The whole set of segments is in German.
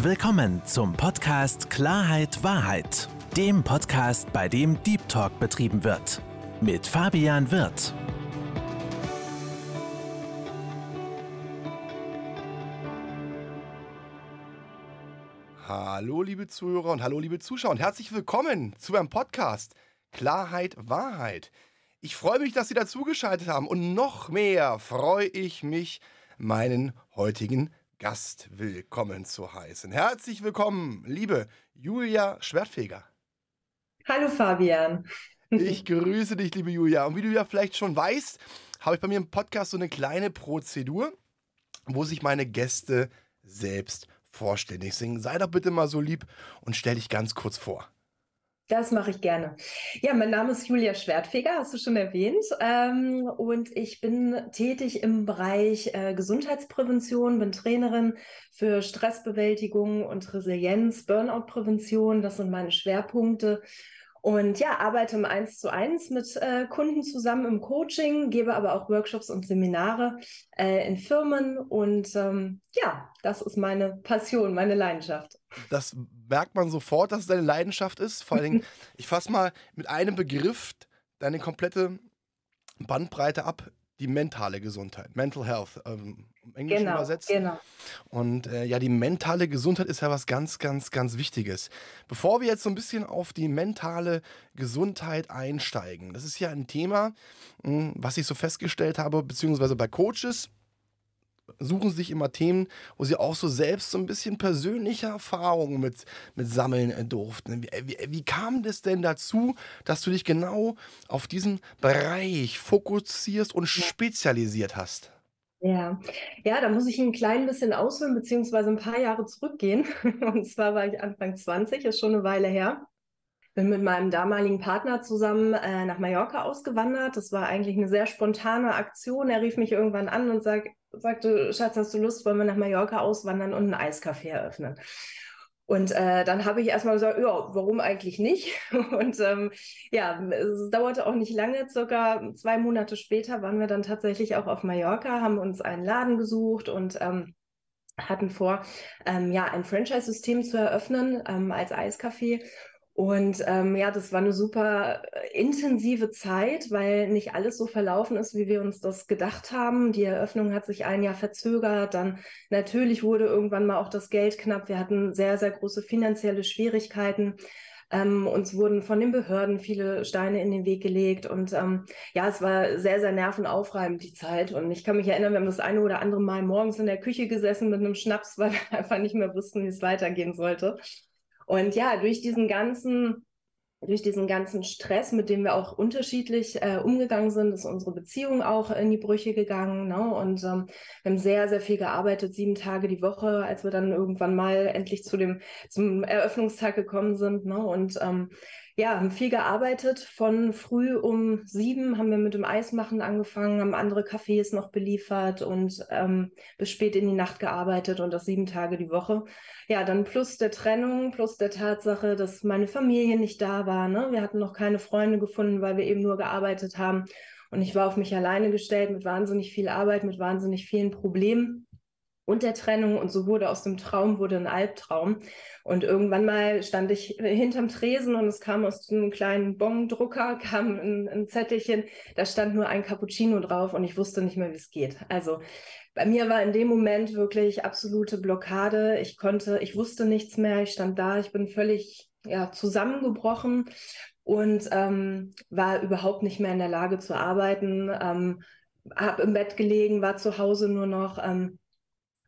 Willkommen zum Podcast Klarheit Wahrheit, dem Podcast, bei dem Deep Talk betrieben wird. Mit Fabian Wirth. Hallo liebe Zuhörer und hallo liebe Zuschauer und herzlich willkommen zu meinem Podcast Klarheit Wahrheit. Ich freue mich, dass Sie dazugeschaltet haben und noch mehr freue ich mich, meinen heutigen Gast willkommen zu heißen. Herzlich willkommen, liebe Julia Schwertfeger. Hallo Fabian. Ich grüße dich, liebe Julia. Und wie du ja vielleicht schon weißt, habe ich bei mir im Podcast so eine kleine Prozedur, wo sich meine Gäste selbst vorstellen. Sei doch bitte mal so lieb und stell dich ganz kurz vor. Das mache ich gerne. Ja, mein Name ist Julia Schwertfeger, hast du schon erwähnt. Ähm, und ich bin tätig im Bereich äh, Gesundheitsprävention, bin Trainerin für Stressbewältigung und Resilienz, Burnout-Prävention. Das sind meine Schwerpunkte. Und ja, arbeite im Eins zu eins mit äh, Kunden zusammen im Coaching, gebe aber auch Workshops und Seminare äh, in Firmen. Und ähm, ja, das ist meine Passion, meine Leidenschaft. Das merkt man sofort, dass es deine Leidenschaft ist. Vor allen Dingen, ich fasse mal mit einem Begriff deine komplette Bandbreite ab die mentale Gesundheit, Mental Health, ähm, im Englischen genau, übersetzt. Genau. Und äh, ja, die mentale Gesundheit ist ja was ganz, ganz, ganz Wichtiges. Bevor wir jetzt so ein bisschen auf die mentale Gesundheit einsteigen, das ist ja ein Thema, hm, was ich so festgestellt habe, beziehungsweise bei Coaches suchen sich immer Themen, wo sie auch so selbst so ein bisschen persönliche Erfahrungen mit, mit sammeln äh, durften. Wie, wie, wie kam das denn dazu, dass du dich genau auf diesen Bereich fokussierst und spezialisiert hast? Ja, ja, da muss ich ein klein bisschen ausholen, beziehungsweise ein paar Jahre zurückgehen. Und zwar war ich Anfang 20, ist schon eine Weile her. Bin mit meinem damaligen Partner zusammen äh, nach Mallorca ausgewandert. Das war eigentlich eine sehr spontane Aktion. Er rief mich irgendwann an und sag, sagte, Schatz, hast du Lust, wollen wir nach Mallorca auswandern und ein Eiscafé eröffnen? Und äh, dann habe ich erstmal gesagt, ja, warum eigentlich nicht? Und ähm, ja, es dauerte auch nicht lange, circa zwei Monate später waren wir dann tatsächlich auch auf Mallorca, haben uns einen Laden gesucht und ähm, hatten vor, ähm, ja, ein Franchise-System zu eröffnen ähm, als Eiscafé. Und ähm, ja, das war eine super äh, intensive Zeit, weil nicht alles so verlaufen ist, wie wir uns das gedacht haben. Die Eröffnung hat sich ein Jahr verzögert. Dann natürlich wurde irgendwann mal auch das Geld knapp. Wir hatten sehr, sehr große finanzielle Schwierigkeiten. Ähm, uns wurden von den Behörden viele Steine in den Weg gelegt. Und ähm, ja, es war sehr, sehr nervenaufreibend, die Zeit. Und ich kann mich erinnern, wir haben das eine oder andere Mal morgens in der Küche gesessen mit einem Schnaps, weil wir einfach nicht mehr wussten, wie es weitergehen sollte. Und ja, durch diesen ganzen durch diesen ganzen Stress, mit dem wir auch unterschiedlich äh, umgegangen sind, ist unsere Beziehung auch in die Brüche gegangen. Ne? Und ähm, wir haben sehr, sehr viel gearbeitet, sieben Tage die Woche, als wir dann irgendwann mal endlich zu dem zum Eröffnungstag gekommen sind. Ne? Und ähm, ja, haben viel gearbeitet. Von früh um sieben haben wir mit dem Eismachen angefangen, haben andere Cafés noch beliefert und ähm, bis spät in die Nacht gearbeitet und das sieben Tage die Woche. Ja, dann plus der Trennung, plus der Tatsache, dass meine Familie nicht da war. Ne? Wir hatten noch keine Freunde gefunden, weil wir eben nur gearbeitet haben. Und ich war auf mich alleine gestellt mit wahnsinnig viel Arbeit, mit wahnsinnig vielen Problemen und der Trennung und so wurde aus dem Traum wurde ein Albtraum. Und irgendwann mal stand ich hinterm Tresen und es kam aus einem kleinen Bongdrucker, kam ein, ein Zettelchen, da stand nur ein Cappuccino drauf und ich wusste nicht mehr, wie es geht. Also bei mir war in dem Moment wirklich absolute Blockade. Ich konnte, ich wusste nichts mehr. Ich stand da, ich bin völlig ja, zusammengebrochen und ähm, war überhaupt nicht mehr in der Lage zu arbeiten. Ähm, habe im Bett gelegen, war zu Hause nur noch. Ähm,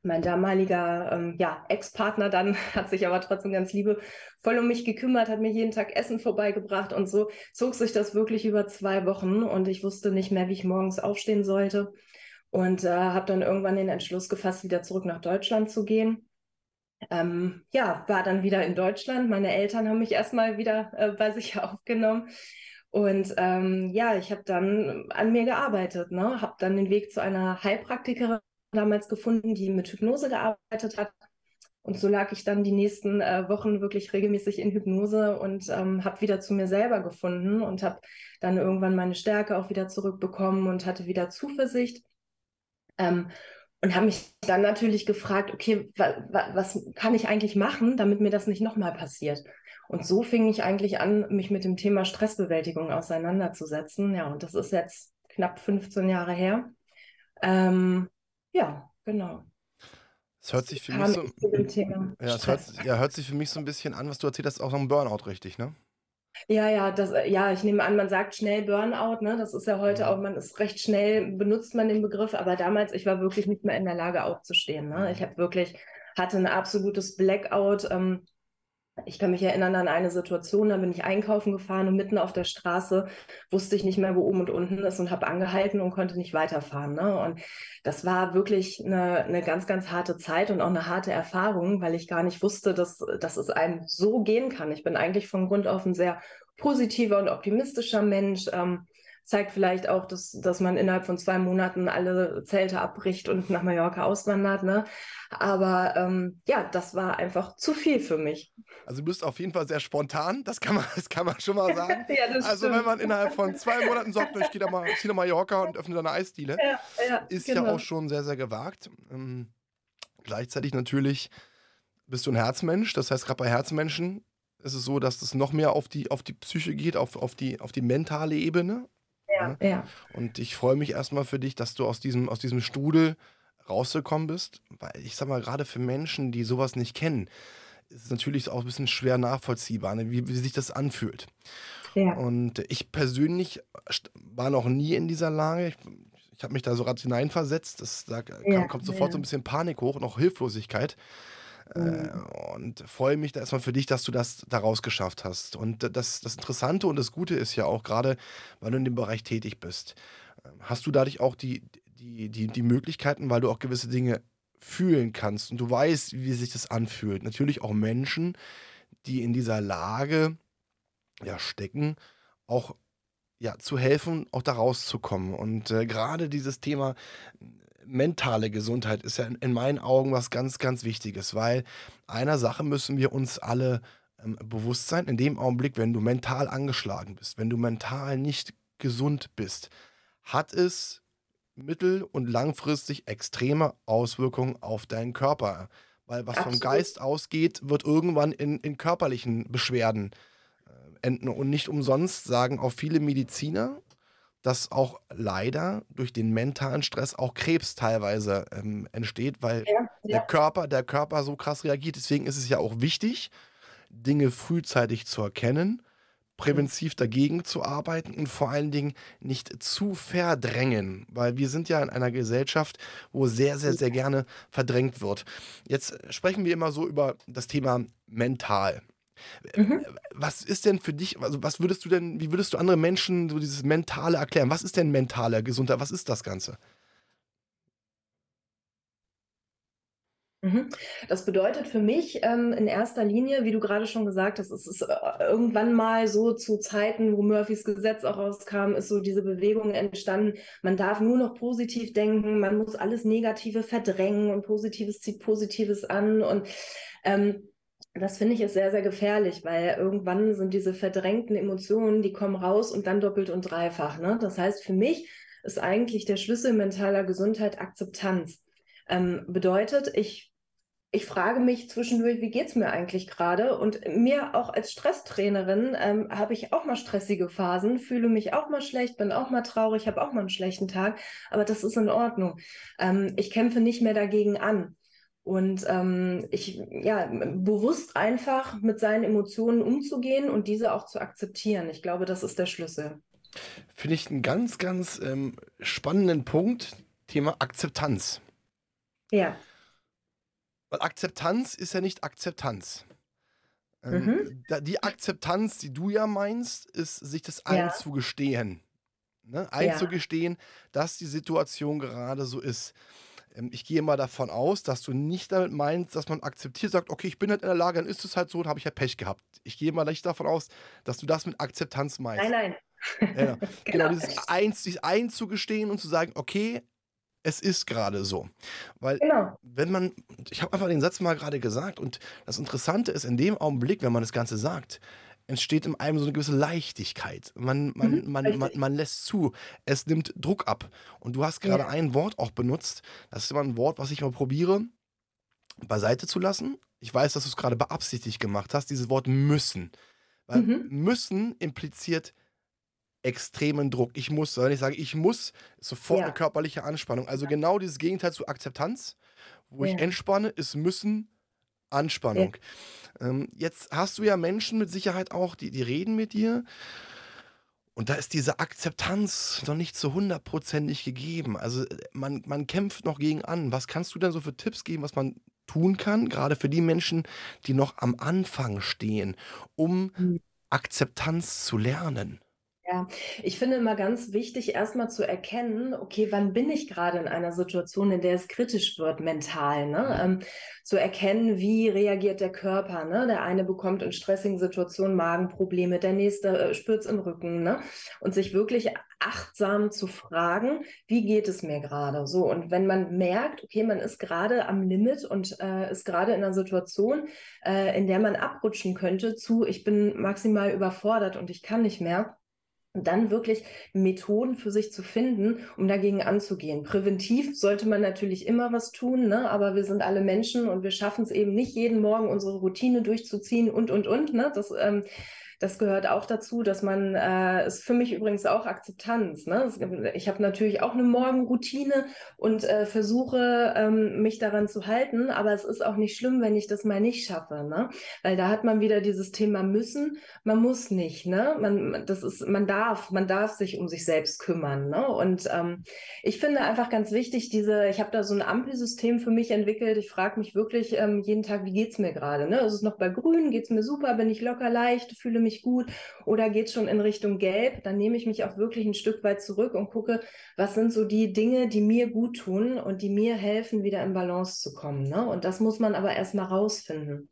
mein damaliger ähm, ja, Ex-Partner dann hat sich aber trotzdem ganz liebevoll um mich gekümmert, hat mir jeden Tag Essen vorbeigebracht und so zog sich das wirklich über zwei Wochen und ich wusste nicht mehr, wie ich morgens aufstehen sollte und äh, habe dann irgendwann den Entschluss gefasst, wieder zurück nach Deutschland zu gehen. Ähm, ja, war dann wieder in Deutschland. Meine Eltern haben mich erstmal wieder äh, bei sich aufgenommen. Und ähm, ja, ich habe dann an mir gearbeitet, ne? habe dann den Weg zu einer Heilpraktikerin damals gefunden, die mit Hypnose gearbeitet hat. Und so lag ich dann die nächsten äh, Wochen wirklich regelmäßig in Hypnose und ähm, habe wieder zu mir selber gefunden und habe dann irgendwann meine Stärke auch wieder zurückbekommen und hatte wieder Zuversicht. Ähm, und habe mich dann natürlich gefragt, okay, wa, wa, was kann ich eigentlich machen, damit mir das nicht nochmal passiert? Und so fing ich eigentlich an, mich mit dem Thema Stressbewältigung auseinanderzusetzen. Ja, und das ist jetzt knapp 15 Jahre her. Ähm, ja, genau. Es hört sich für mich so, ja, es hört, ja, hört sich für mich so ein bisschen an, was du erzählt hast, auch noch ein Burnout, richtig, ne? Ja, ja, das, ja, ich nehme an, man sagt schnell Burnout, ne? Das ist ja heute mhm. auch, man ist recht schnell, benutzt man den Begriff, aber damals, ich war wirklich nicht mehr in der Lage aufzustehen. Ne? Ich mhm. habe wirklich, hatte ein absolutes Blackout. Ähm, ich kann mich erinnern an eine Situation, da bin ich einkaufen gefahren und mitten auf der Straße wusste ich nicht mehr, wo oben und unten ist und habe angehalten und konnte nicht weiterfahren. Ne? Und das war wirklich eine, eine ganz, ganz harte Zeit und auch eine harte Erfahrung, weil ich gar nicht wusste, dass, dass es einem so gehen kann. Ich bin eigentlich von Grund auf ein sehr positiver und optimistischer Mensch. Ähm, zeigt vielleicht auch, dass, dass man innerhalb von zwei Monaten alle Zelte abbricht und nach Mallorca auswandert. Ne? Aber ähm, ja, das war einfach zu viel für mich. Also du bist auf jeden Fall sehr spontan, das kann man, das kann man schon mal sagen. ja, also stimmt. wenn man innerhalb von zwei Monaten sagt, ich gehe mal, ziehe nach Mallorca und öffne da eine Eisdiele, ja, ja, ist genau. ja auch schon sehr, sehr gewagt. Ähm, gleichzeitig natürlich bist du ein Herzmensch, das heißt gerade bei Herzmenschen ist es so, dass es noch mehr auf die, auf die Psyche geht, auf, auf, die, auf die mentale Ebene. Ja, ja. Und ich freue mich erstmal für dich, dass du aus diesem, aus diesem Strudel rausgekommen bist. Weil ich sag mal, gerade für Menschen, die sowas nicht kennen, ist es natürlich auch ein bisschen schwer nachvollziehbar, ne? wie, wie sich das anfühlt. Ja. Und ich persönlich war noch nie in dieser Lage. Ich, ich habe mich da so gerade hineinversetzt. Das, da ja, kommt sofort ja. so ein bisschen Panik hoch und auch Hilflosigkeit. Äh, mhm. und freue mich da erstmal für dich, dass du das daraus geschafft hast. Und das, das Interessante und das Gute ist ja auch gerade, weil du in dem Bereich tätig bist, ähm, hast du dadurch auch die, die, die, die Möglichkeiten, weil du auch gewisse Dinge fühlen kannst und du weißt, wie sich das anfühlt. Natürlich auch Menschen, die in dieser Lage ja, stecken, auch ja, zu helfen, auch da rauszukommen. Und äh, gerade dieses Thema mentale Gesundheit ist ja in, in, meinen Augen was ganz, ganz Wichtiges, weil einer Sache müssen wir uns alle ähm, bewusst sein. In dem Augenblick, wenn du mental angeschlagen bist, wenn du mental nicht gesund bist, hat es mittel- und langfristig extreme Auswirkungen auf deinen Körper. Weil was Absolut. vom Geist ausgeht, wird irgendwann in, in körperlichen Beschwerden äh, enden. Und nicht umsonst sagen auch viele Mediziner, dass auch leider durch den mentalen Stress auch Krebs teilweise ähm, entsteht, weil ja, ja. der Körper, der Körper so krass reagiert. Deswegen ist es ja auch wichtig, Dinge frühzeitig zu erkennen, präventiv dagegen zu arbeiten und vor allen Dingen nicht zu verdrängen, weil wir sind ja in einer Gesellschaft, wo sehr, sehr, sehr gerne verdrängt wird. Jetzt sprechen wir immer so über das Thema mental. Mhm. Was ist denn für dich, also was würdest du denn, wie würdest du andere Menschen so dieses Mentale erklären? Was ist denn mentale Gesundheit? Was ist das Ganze? Mhm. Das bedeutet für mich ähm, in erster Linie, wie du gerade schon gesagt hast, es ist äh, irgendwann mal so zu Zeiten, wo Murphys Gesetz auch rauskam, ist so diese Bewegung entstanden. Man darf nur noch positiv denken, man muss alles Negative verdrängen und Positives zieht Positives an. Und ähm, das finde ich ist sehr, sehr gefährlich, weil irgendwann sind diese verdrängten Emotionen, die kommen raus und dann doppelt und dreifach. Ne? Das heißt, für mich ist eigentlich der Schlüssel mentaler Gesundheit Akzeptanz. Ähm, bedeutet, ich, ich frage mich zwischendurch, wie geht es mir eigentlich gerade? Und mir auch als Stresstrainerin ähm, habe ich auch mal stressige Phasen, fühle mich auch mal schlecht, bin auch mal traurig, habe auch mal einen schlechten Tag, aber das ist in Ordnung. Ähm, ich kämpfe nicht mehr dagegen an. Und ähm, ich, ja, bewusst einfach mit seinen Emotionen umzugehen und diese auch zu akzeptieren. Ich glaube, das ist der Schlüssel. Finde ich einen ganz, ganz ähm, spannenden Punkt, Thema Akzeptanz. Ja. Weil Akzeptanz ist ja nicht Akzeptanz. Ähm, mhm. da, die Akzeptanz, die du ja meinst, ist, sich das ja. einzugestehen. Ne? Einzugestehen, ja. dass die Situation gerade so ist. Ähm, ich gehe mal davon aus, dass du nicht damit meinst, dass man akzeptiert, sagt, okay, ich bin halt in der Lage, dann ist es halt so, dann habe ich halt Pech gehabt. Ich gehe mal nicht davon aus, dass du das mit Akzeptanz meinst. Nein, nein. Ja, genau. genau, dieses Eins, sich einzugestehen und zu sagen, okay, es ist gerade so. Weil, genau. wenn man, ich habe einfach den Satz mal gerade gesagt und das Interessante ist, in dem Augenblick, wenn man das Ganze sagt, entsteht in einem so eine gewisse Leichtigkeit. Man, man, Mhm, man, man, man lässt zu. Es nimmt Druck ab. Und du hast gerade Ja. ein Wort auch benutzt. Das ist immer ein Wort, was ich mal probiere, beiseite zu lassen. Ich weiß, dass du es gerade beabsichtigt gemacht hast, dieses Wort müssen. Weil Mhm. müssen impliziert extremen Druck. Ich muss, wenn ich sage, ich muss, sofort Ja. eine körperliche Anspannung. Also genau dieses Gegenteil zu Akzeptanz, wo ich Ja. entspanne, ist müssen Anspannung. Ähm, jetzt hast du ja Menschen mit Sicherheit auch, die, die reden mit dir. Und da ist diese Akzeptanz noch nicht so hundertprozentig gegeben. Also äh, man, man kämpft noch gegen an. Was kannst du denn so für Tipps geben, was man tun kann, gerade für die Menschen, die noch am Anfang stehen, um Mhm. Akzeptanz zu lernen? Ja, ich finde immer ganz wichtig, erstmal zu erkennen, okay, wann bin ich gerade in einer Situation, in der es kritisch wird, mental, ne? Ähm, zu erkennen, wie reagiert der Körper, ne? Der eine bekommt in stressigen Situationen Magenprobleme, der nächste äh, spürt's im Rücken, ne? Und sich wirklich achtsam zu fragen, wie geht es mir gerade? So, und wenn man merkt, okay, man ist gerade am Limit und äh, ist gerade in einer Situation, äh, in der man abrutschen könnte, zu, ich bin maximal überfordert und ich kann nicht mehr dann wirklich Methoden für sich zu finden, um dagegen anzugehen. Präventiv sollte man natürlich immer was tun, ne? aber wir sind alle Menschen und wir schaffen es eben nicht jeden Morgen unsere Routine durchzuziehen und, und, und. Ne? Das, ähm, das gehört auch dazu, dass man, äh, ist für mich übrigens auch Akzeptanz. Ne? Es Ich habe natürlich auch eine Morgenroutine und äh, versuche, ähm, mich daran zu halten, aber es ist auch nicht schlimm, wenn ich das mal nicht schaffe, ne? Weil da hat man wieder dieses Thema müssen, man muss nicht, ne? Man, das ist, man darf, man darf sich um sich selbst kümmern, ne? Und ähm, ich finde einfach ganz wichtig, diese, ich habe da so ein Ampelsystem für mich entwickelt. Ich frage mich wirklich ähm, jeden Tag, wie geht's mir gerade, ne? Ist es noch bei Grün? Geht's mir super? Bin ich locker leicht? Fühle mich gut? Oder geht's schon in Richtung Gelb? Dann nehme ich mich auch wirklich ein Stück weit zurück und gucke, was sind so die Dinge, die mir gut tun und die mir helfen, wieder in Balance zu kommen, ne? Und das muss man aber erstmal rausfinden.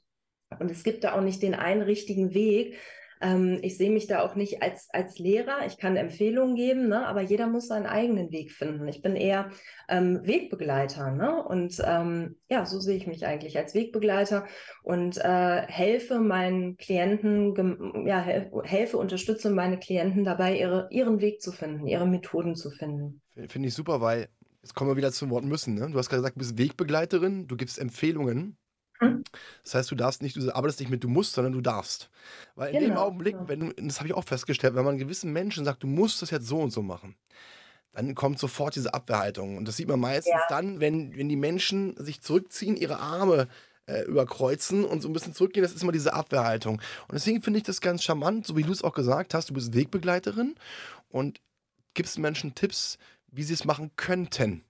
Und es gibt da auch nicht den einen richtigen Weg. Ähm, ich sehe mich da auch nicht als, als Lehrer. Ich kann Empfehlungen geben, ne? aber jeder muss seinen eigenen Weg finden. Ich bin eher ähm, Wegbegleiter. Ne? Und ähm, ja, so sehe ich mich eigentlich als Wegbegleiter und äh, helfe meinen Klienten, ja, hel helfe, unterstütze meine Klienten dabei, ihre, ihren Weg zu finden, ihre Methoden zu finden. Finde ich super, weil jetzt kommen wir wieder zum Wort müssen. Ne? Du hast gerade gesagt, du bist Wegbegleiterin, du gibst Empfehlungen. Mhm. Das heißt, du darfst nicht, du arbeitest nicht mit du musst, sondern du darfst. Weil in dem Genau, Augenblick, genau. wenn das habe ich auch festgestellt, wenn man gewissen Menschen sagt, du musst das jetzt so und so machen, dann kommt sofort diese Abwehrhaltung. Und das sieht man meistens Ja. dann, wenn, wenn die Menschen sich zurückziehen, ihre Arme äh, überkreuzen und so ein bisschen zurückgehen, das ist immer diese Abwehrhaltung. Und deswegen finde ich das ganz charmant, so wie du es auch gesagt hast, du bist Wegbegleiterin und gibst Menschen Tipps, wie sie es machen könnten.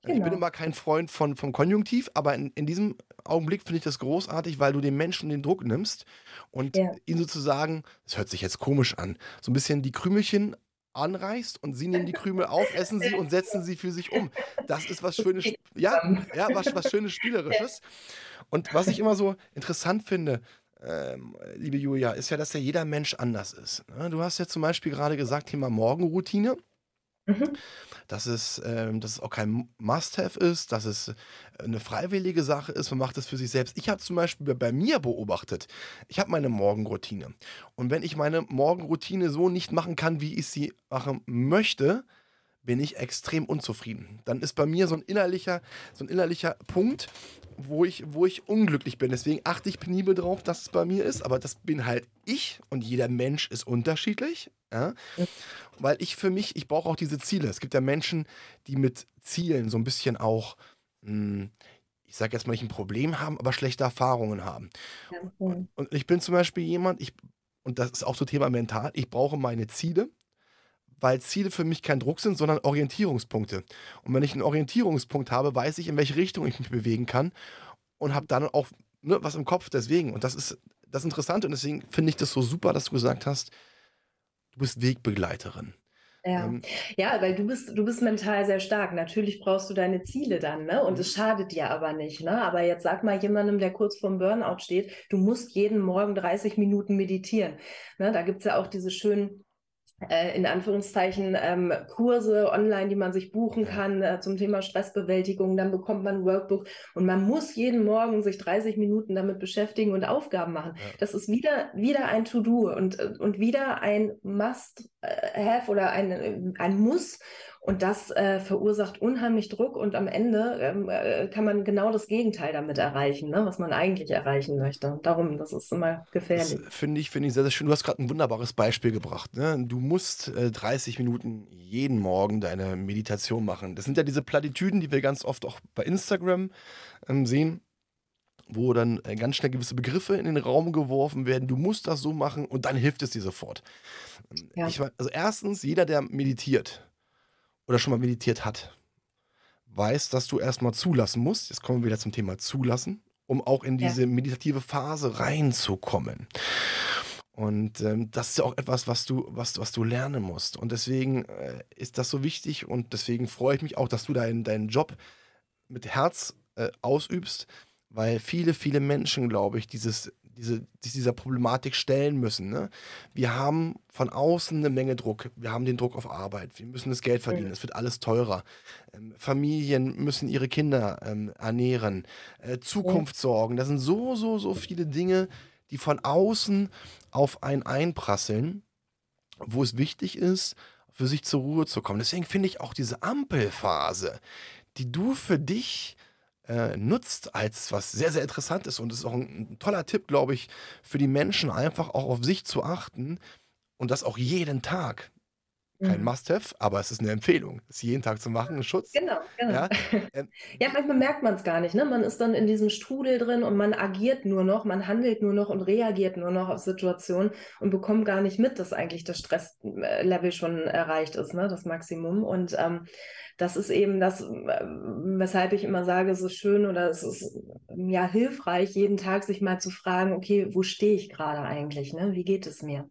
Ich bin Genau. immer kein Freund von, vom Konjunktiv, aber in, in diesem Augenblick finde ich das großartig, weil du dem Menschen den Druck nimmst und Ja. ihn sozusagen, das hört sich jetzt komisch an, so ein bisschen die Krümelchen anreißt und sie nehmen die Krümel auf, essen sie und setzen sie für sich um. Das ist was Schönes, ja, ja, was, was Schönes Spielerisches. Und was ich immer so interessant finde, ähm, liebe Julia, ist ja, dass ja jeder Mensch anders ist. ne? Du hast ja zum Beispiel gerade gesagt, Thema Morgenroutine Mhm. dass es, ähm, dass es auch kein Must-Have ist, dass es äh, eine freiwillige Sache ist, man macht es für sich selbst. Ich habe zum Beispiel bei- bei mir beobachtet, ich habe meine Morgenroutine. Und wenn ich meine Morgenroutine so nicht machen kann, wie ich sie machen möchte, bin ich extrem unzufrieden. Dann ist bei mir so ein innerlicher, so ein innerlicher Punkt, wo ich, wo ich unglücklich bin. Deswegen achte ich penibel drauf, dass es bei mir ist. Aber das bin halt ich und jeder Mensch ist unterschiedlich. Ja? Weil ich für mich, ich brauche auch diese Ziele. Es gibt ja Menschen, die mit Zielen so ein bisschen auch, mh, ich sage jetzt mal nicht ein Problem haben, aber schlechte Erfahrungen haben. Mhm. Und ich bin zum Beispiel jemand, ich, und das ist auch so Thema mental, ich brauche meine Ziele, weil Ziele für mich kein Druck sind, sondern Orientierungspunkte. Und wenn ich einen Orientierungspunkt habe, weiß ich, in welche Richtung ich mich bewegen kann und habe dann auch ne, was im Kopf deswegen. Und das ist das Interessante und deswegen finde ich das so super, dass du gesagt hast, du bist Wegbegleiterin. Ja. Ähm, Ja, weil du bist, du bist mental sehr stark. Natürlich brauchst du deine Ziele dann, ne? Und es schadet dir aber nicht, ne? Aber jetzt sag mal jemandem, der kurz vorm Burnout steht, du musst jeden Morgen 30 Minuten meditieren. Ne? Da gibt es ja auch diese schönen äh, in Anführungszeichen ähm, Kurse online, die man sich buchen kann äh, zum Thema Stressbewältigung. Dann bekommt man ein Workbook und man muss jeden Morgen sich 30 Minuten damit beschäftigen und Aufgaben machen. Ja. Das ist wieder, wieder ein To-Do und, äh, und wieder ein Must-Have oder ein, ein Muss. Und das äh, verursacht unheimlich Druck und am Ende ähm, äh, kann man genau das Gegenteil damit erreichen, ne, was man eigentlich erreichen möchte. Darum, das ist immer gefährlich. Finde ich, finde ich sehr, sehr schön. Du hast gerade ein wunderbares Beispiel gebracht. Ne? Du musst äh, 30 Minuten jeden Morgen deine Meditation machen. Das sind ja diese Plattitüden, die wir ganz oft auch bei Instagram ähm, sehen wo dann äh, ganz schnell gewisse Begriffe in den Raum geworfen werden. Du musst das so machen und dann hilft es dir sofort. Ja. Ich, also erstens, jeder, der meditiert, oder schon mal meditiert hat, weiß, dass du erstmal zulassen musst. Jetzt kommen wir wieder zum Thema zulassen, um auch in diese ja. meditative Phase reinzukommen. Und ähm, das ist ja auch etwas, was du, was, was du lernen musst. Und deswegen äh, ist das so wichtig und deswegen freue ich mich auch, dass du deinen, deinen Job mit Herz äh, ausübst, weil viele, viele Menschen, glaube ich, dieses diese, dieser Problematik stellen müssen. Ne? Wir haben von außen eine Menge Druck. Wir haben den Druck auf Arbeit. Wir müssen das Geld verdienen. Es wird alles teurer. Ähm, Familien müssen ihre Kinder ähm, ernähren. Äh, Zukunft sorgen. Das sind so, so, so viele Dinge, die von außen auf einen einprasseln, wo es wichtig ist, für sich zur Ruhe zu kommen. Deswegen finde ich auch diese Ampelphase, die du für dich äh, nutzt als was sehr, sehr interessantes und es ist auch ein, ein toller Tipp, glaube ich, für die Menschen, einfach auch auf sich zu achten und das auch jeden Tag. Kein mhm. Must-Have, aber es ist eine Empfehlung, es jeden Tag zu machen, ein Schutz. Genau, genau. Ja, ähm, ja manchmal merkt man es gar nicht. Ne? Man ist dann in diesem Strudel drin und man agiert nur noch, man handelt nur noch und reagiert nur noch auf Situationen und bekommt gar nicht mit, dass eigentlich das Stresslevel schon erreicht ist, ne? das Maximum. Und ähm, das ist eben das, weshalb ich immer sage, es ist schön oder es ist ja hilfreich, jeden Tag sich mal zu fragen, okay, wo stehe ich gerade eigentlich? Ne? Wie geht es mir?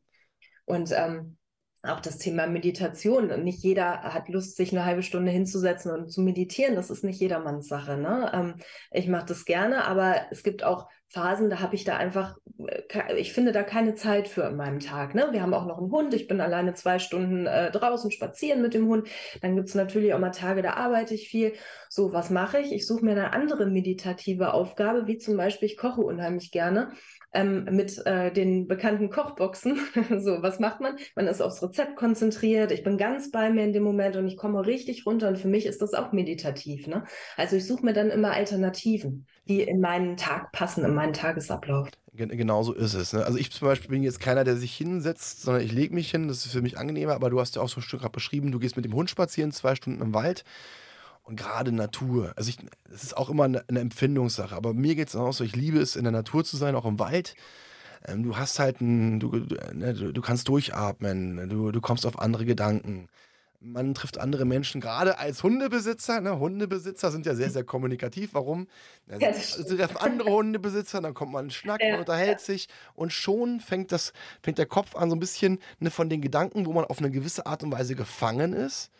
Und ähm, auch das Thema Meditation. Nicht jeder hat Lust, sich eine halbe Stunde hinzusetzen und zu meditieren. Das ist nicht jedermanns Sache. Ne? Ähm, ich mache das gerne, aber es gibt auch Phasen, da habe ich da einfach, äh, ich finde da keine Zeit für in meinem Tag. Ne? Wir haben auch noch einen Hund. Ich bin alleine zwei Stunden äh, draußen spazieren mit dem Hund. Dann gibt es natürlich auch mal Tage, da arbeite ich viel. So, was mache ich? Ich suche mir eine andere meditative Aufgabe, wie zum Beispiel, ich koche unheimlich gerne ähm, mit äh, den bekannten Kochboxen. so, was macht man? Man ist aufs Rezept konzentriert. Ich bin ganz bei mir in dem Moment und ich komme richtig runter. Und für mich ist das auch meditativ. Ne? Also ich suche mir dann immer Alternativen, die in meinen Tag passen, in meinen Tagesablauf. Genau so ist es. Ne? Also ich zum Beispiel bin jetzt keiner, der sich hinsetzt, sondern ich lege mich hin. Das ist für mich angenehmer. Aber du hast ja auch so ein Stück gerade beschrieben, du gehst mit dem Hund spazieren, zwei Stunden im Wald und gerade Natur. Also es ist auch immer eine, eine Empfindungssache, aber mir geht es auch so, ich liebe es, in der Natur zu sein, auch im Wald. Ähm, du hast halt ein, du, ne, du, du, kannst durchatmen, du, du kommst auf andere Gedanken. Man trifft andere Menschen, gerade als Hundebesitzer. Ne? Hundebesitzer sind ja sehr, sehr kommunikativ. Warum? Ja, sie treffen andere Hundebesitzer, dann kommt man in Schnack, man unterhält sich und schon fängt, das, fängt der Kopf an, so ein bisschen ne, von den Gedanken, wo man auf eine gewisse Art und Weise gefangen ist,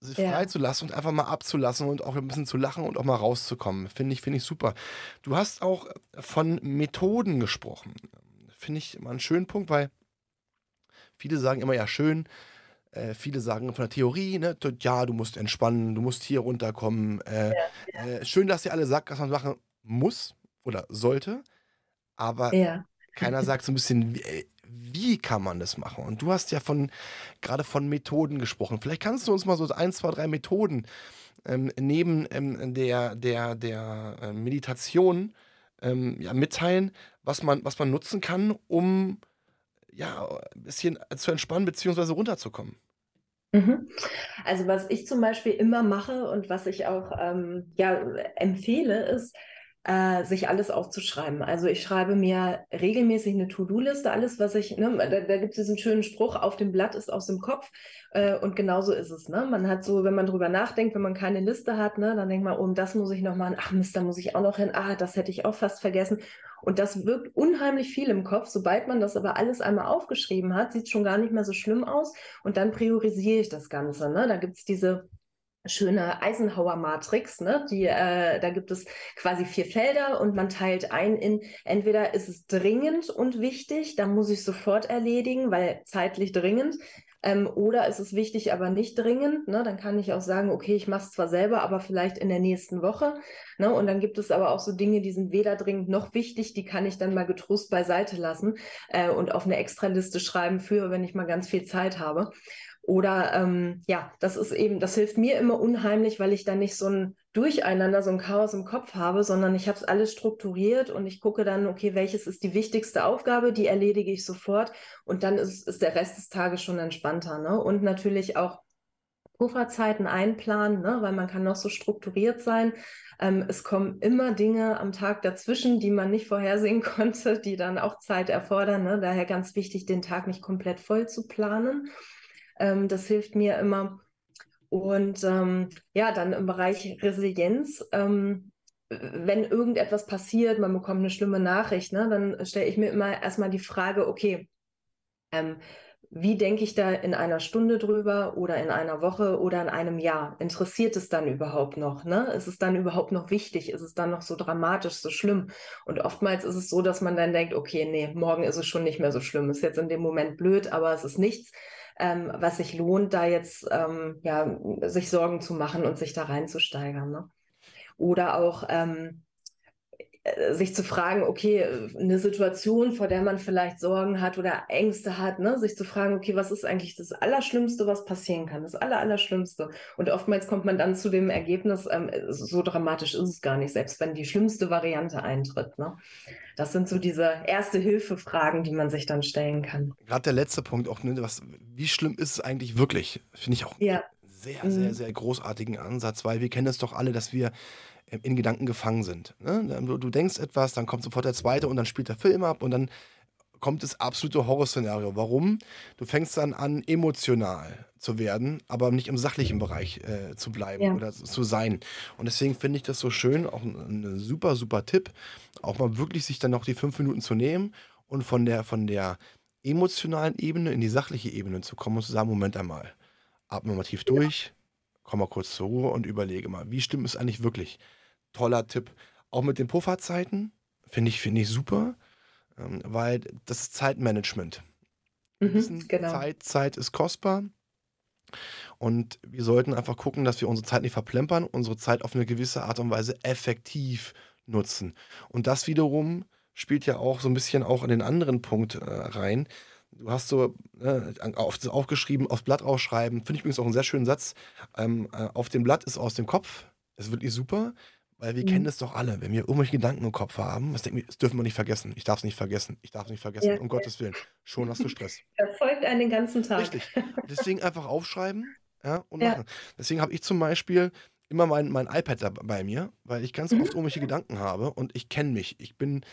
sich ja. freizulassen und einfach mal abzulassen und auch ein bisschen zu lachen und auch mal rauszukommen. Finde ich, finde ich super. Du hast auch von Methoden gesprochen. Finde ich immer einen schönen Punkt, weil viele sagen immer, ja, schön. Äh, viele sagen von der Theorie, ne, ja, du musst entspannen, du musst hier runterkommen. Äh, ja, ja. Äh, schön, dass ihr alle sagt, dass man machen muss oder sollte, aber keiner sagt so ein bisschen, wie, kann man das machen? Und du hast ja von gerade von Methoden gesprochen. Vielleicht kannst du uns mal so ein, zwei, drei Methoden ähm, neben ähm, der, der, der äh, Meditation ähm, ja, mitteilen, was man, was man nutzen kann, um ja, ein bisschen zu entspannen bzw. runterzukommen. Mhm. Also was ich zum Beispiel immer mache und was ich auch ähm, ja, empfehle, ist, äh, sich alles aufzuschreiben. Also ich schreibe mir regelmäßig eine To-Do-Liste, alles, was ich, ne, da, da gibt es diesen schönen Spruch, auf dem Blatt ist aus dem Kopf. Äh, und genauso ist es. Ne? Man hat so, wenn man drüber nachdenkt, wenn man keine Liste hat, ne, dann denkt man, oh, das muss ich noch machen, ach Mist, da muss ich auch noch hin, ah, das hätte ich auch fast vergessen. Und das wirkt unheimlich viel im Kopf. Sobald man das aber alles einmal aufgeschrieben hat, sieht es schon gar nicht mehr so schlimm aus. Und dann priorisiere ich das Ganze. Ne? Da gibt es diese schöne Eisenhower-Matrix. Ne? Die, äh, da gibt es quasi vier Felder und man teilt ein in, entweder ist es dringend und wichtig, dann muss ich sofort erledigen, weil zeitlich dringend. Ähm, oder ist es wichtig, aber nicht dringend? Ne? Dann kann ich auch sagen, okay, ich mache es zwar selber, aber vielleicht in der nächsten Woche. Ne? Und dann gibt es aber auch so Dinge, die sind weder dringend noch wichtig, die kann ich dann mal getrost beiseite lassen äh, und auf eine Extraliste schreiben für, wenn ich mal ganz viel Zeit habe. Oder ähm, ja, das ist eben, das hilft mir immer unheimlich, weil ich dann nicht so ein Durcheinander, so ein Chaos im Kopf habe, sondern ich habe es alles strukturiert und ich gucke dann, okay, welches ist die wichtigste Aufgabe, die erledige ich sofort und dann ist, ist der Rest des Tages schon entspannter. Ne? Und natürlich auch Pufferzeiten einplanen, ne? weil man kann noch so strukturiert sein. Ähm, es kommen immer Dinge am Tag dazwischen, die man nicht vorhersehen konnte, die dann auch Zeit erfordern. Ne? Daher ganz wichtig, den Tag nicht komplett voll zu planen. Ähm, das hilft mir immer. Und ähm, ja, dann im Bereich Resilienz, ähm, wenn irgendetwas passiert, man bekommt eine schlimme Nachricht, ne, dann stelle ich mir immer erstmal die Frage, okay, ähm, wie denke ich da in einer Stunde drüber oder in einer Woche oder in einem Jahr? Interessiert es dann überhaupt noch? Ne? Ist es dann überhaupt noch wichtig? Ist es dann noch so dramatisch, so schlimm? Und oftmals ist es so, dass man dann denkt, okay, nee, morgen ist es schon nicht mehr so schlimm. Ist jetzt in dem Moment blöd, aber es ist nichts ähm, was sich lohnt, da jetzt ähm, ja, sich Sorgen zu machen und sich da reinzusteigern. Ne? Oder auch ähm, äh, sich zu fragen, okay, eine Situation, vor der man vielleicht Sorgen hat oder Ängste hat, ne? sich zu fragen, okay, was ist eigentlich das Allerschlimmste, was passieren kann, das Aller, Allerschlimmste. Und oftmals kommt man dann zu dem Ergebnis, ähm, so dramatisch ist es gar nicht, selbst wenn die schlimmste Variante eintritt. Ne? Das sind so diese Erste-Hilfe-Fragen, die man sich dann stellen kann. Gerade der letzte Punkt auch, ne, was, wie schlimm ist es eigentlich wirklich? Finde ich auch ja. einen sehr, sehr, mhm. sehr großartigen Ansatz, weil wir kennen es doch alle, dass wir in Gedanken gefangen sind. Ne? Du, denkst etwas, dann kommt sofort der zweite und dann spielt der Film ab und dann kommt das absolute Horrorszenario. Warum? Du fängst dann an, emotional zu werden, aber nicht im sachlichen Bereich äh, zu bleiben ja. oder zu sein. Und deswegen finde ich das so schön, auch ein, ein, super, super Tipp, auch mal wirklich sich dann noch die fünf Minuten zu nehmen und von der, von der emotionalen Ebene in die sachliche Ebene zu kommen und zu sagen, Moment einmal, atme mal tief durch, komm mal kurz zur Ruhe und überlege mal, wie stimmt es eigentlich wirklich? Toller Tipp. Auch mit den Pufferzeiten finde ich, find ich super, ähm, weil das ist Zeitmanagement. Mhm, genau. Zeit, Zeit ist kostbar. Und wir sollten einfach gucken, dass wir unsere Zeit nicht verplempern, unsere Zeit auf eine gewisse Art und Weise effektiv nutzen. Und das wiederum spielt ja auch so ein bisschen auch in den anderen Punkt äh, rein. Du hast so äh, auf, aufgeschrieben, aufs Blatt ausschreiben. Finde ich übrigens auch einen sehr schönen Satz. Ähm, äh, auf dem Blatt ist aus dem Kopf. Das ist wirklich super. Weil wir mhm. kennen das doch alle, wenn wir irgendwelche Gedanken im Kopf haben, das, denken wir, das dürfen wir nicht vergessen. Ich darf es nicht vergessen. Ich darf es nicht vergessen. Ja. Um Gottes Willen. Schon hast du Stress. Verfolgt einen den ganzen Tag. Richtig. Deswegen einfach aufschreiben ja, und ja. machen. Deswegen habe ich zum Beispiel immer mein, mein iPad da bei mir, weil ich ganz mhm. oft irgendwelche Gedanken habe und ich kenne mich. Ich bin,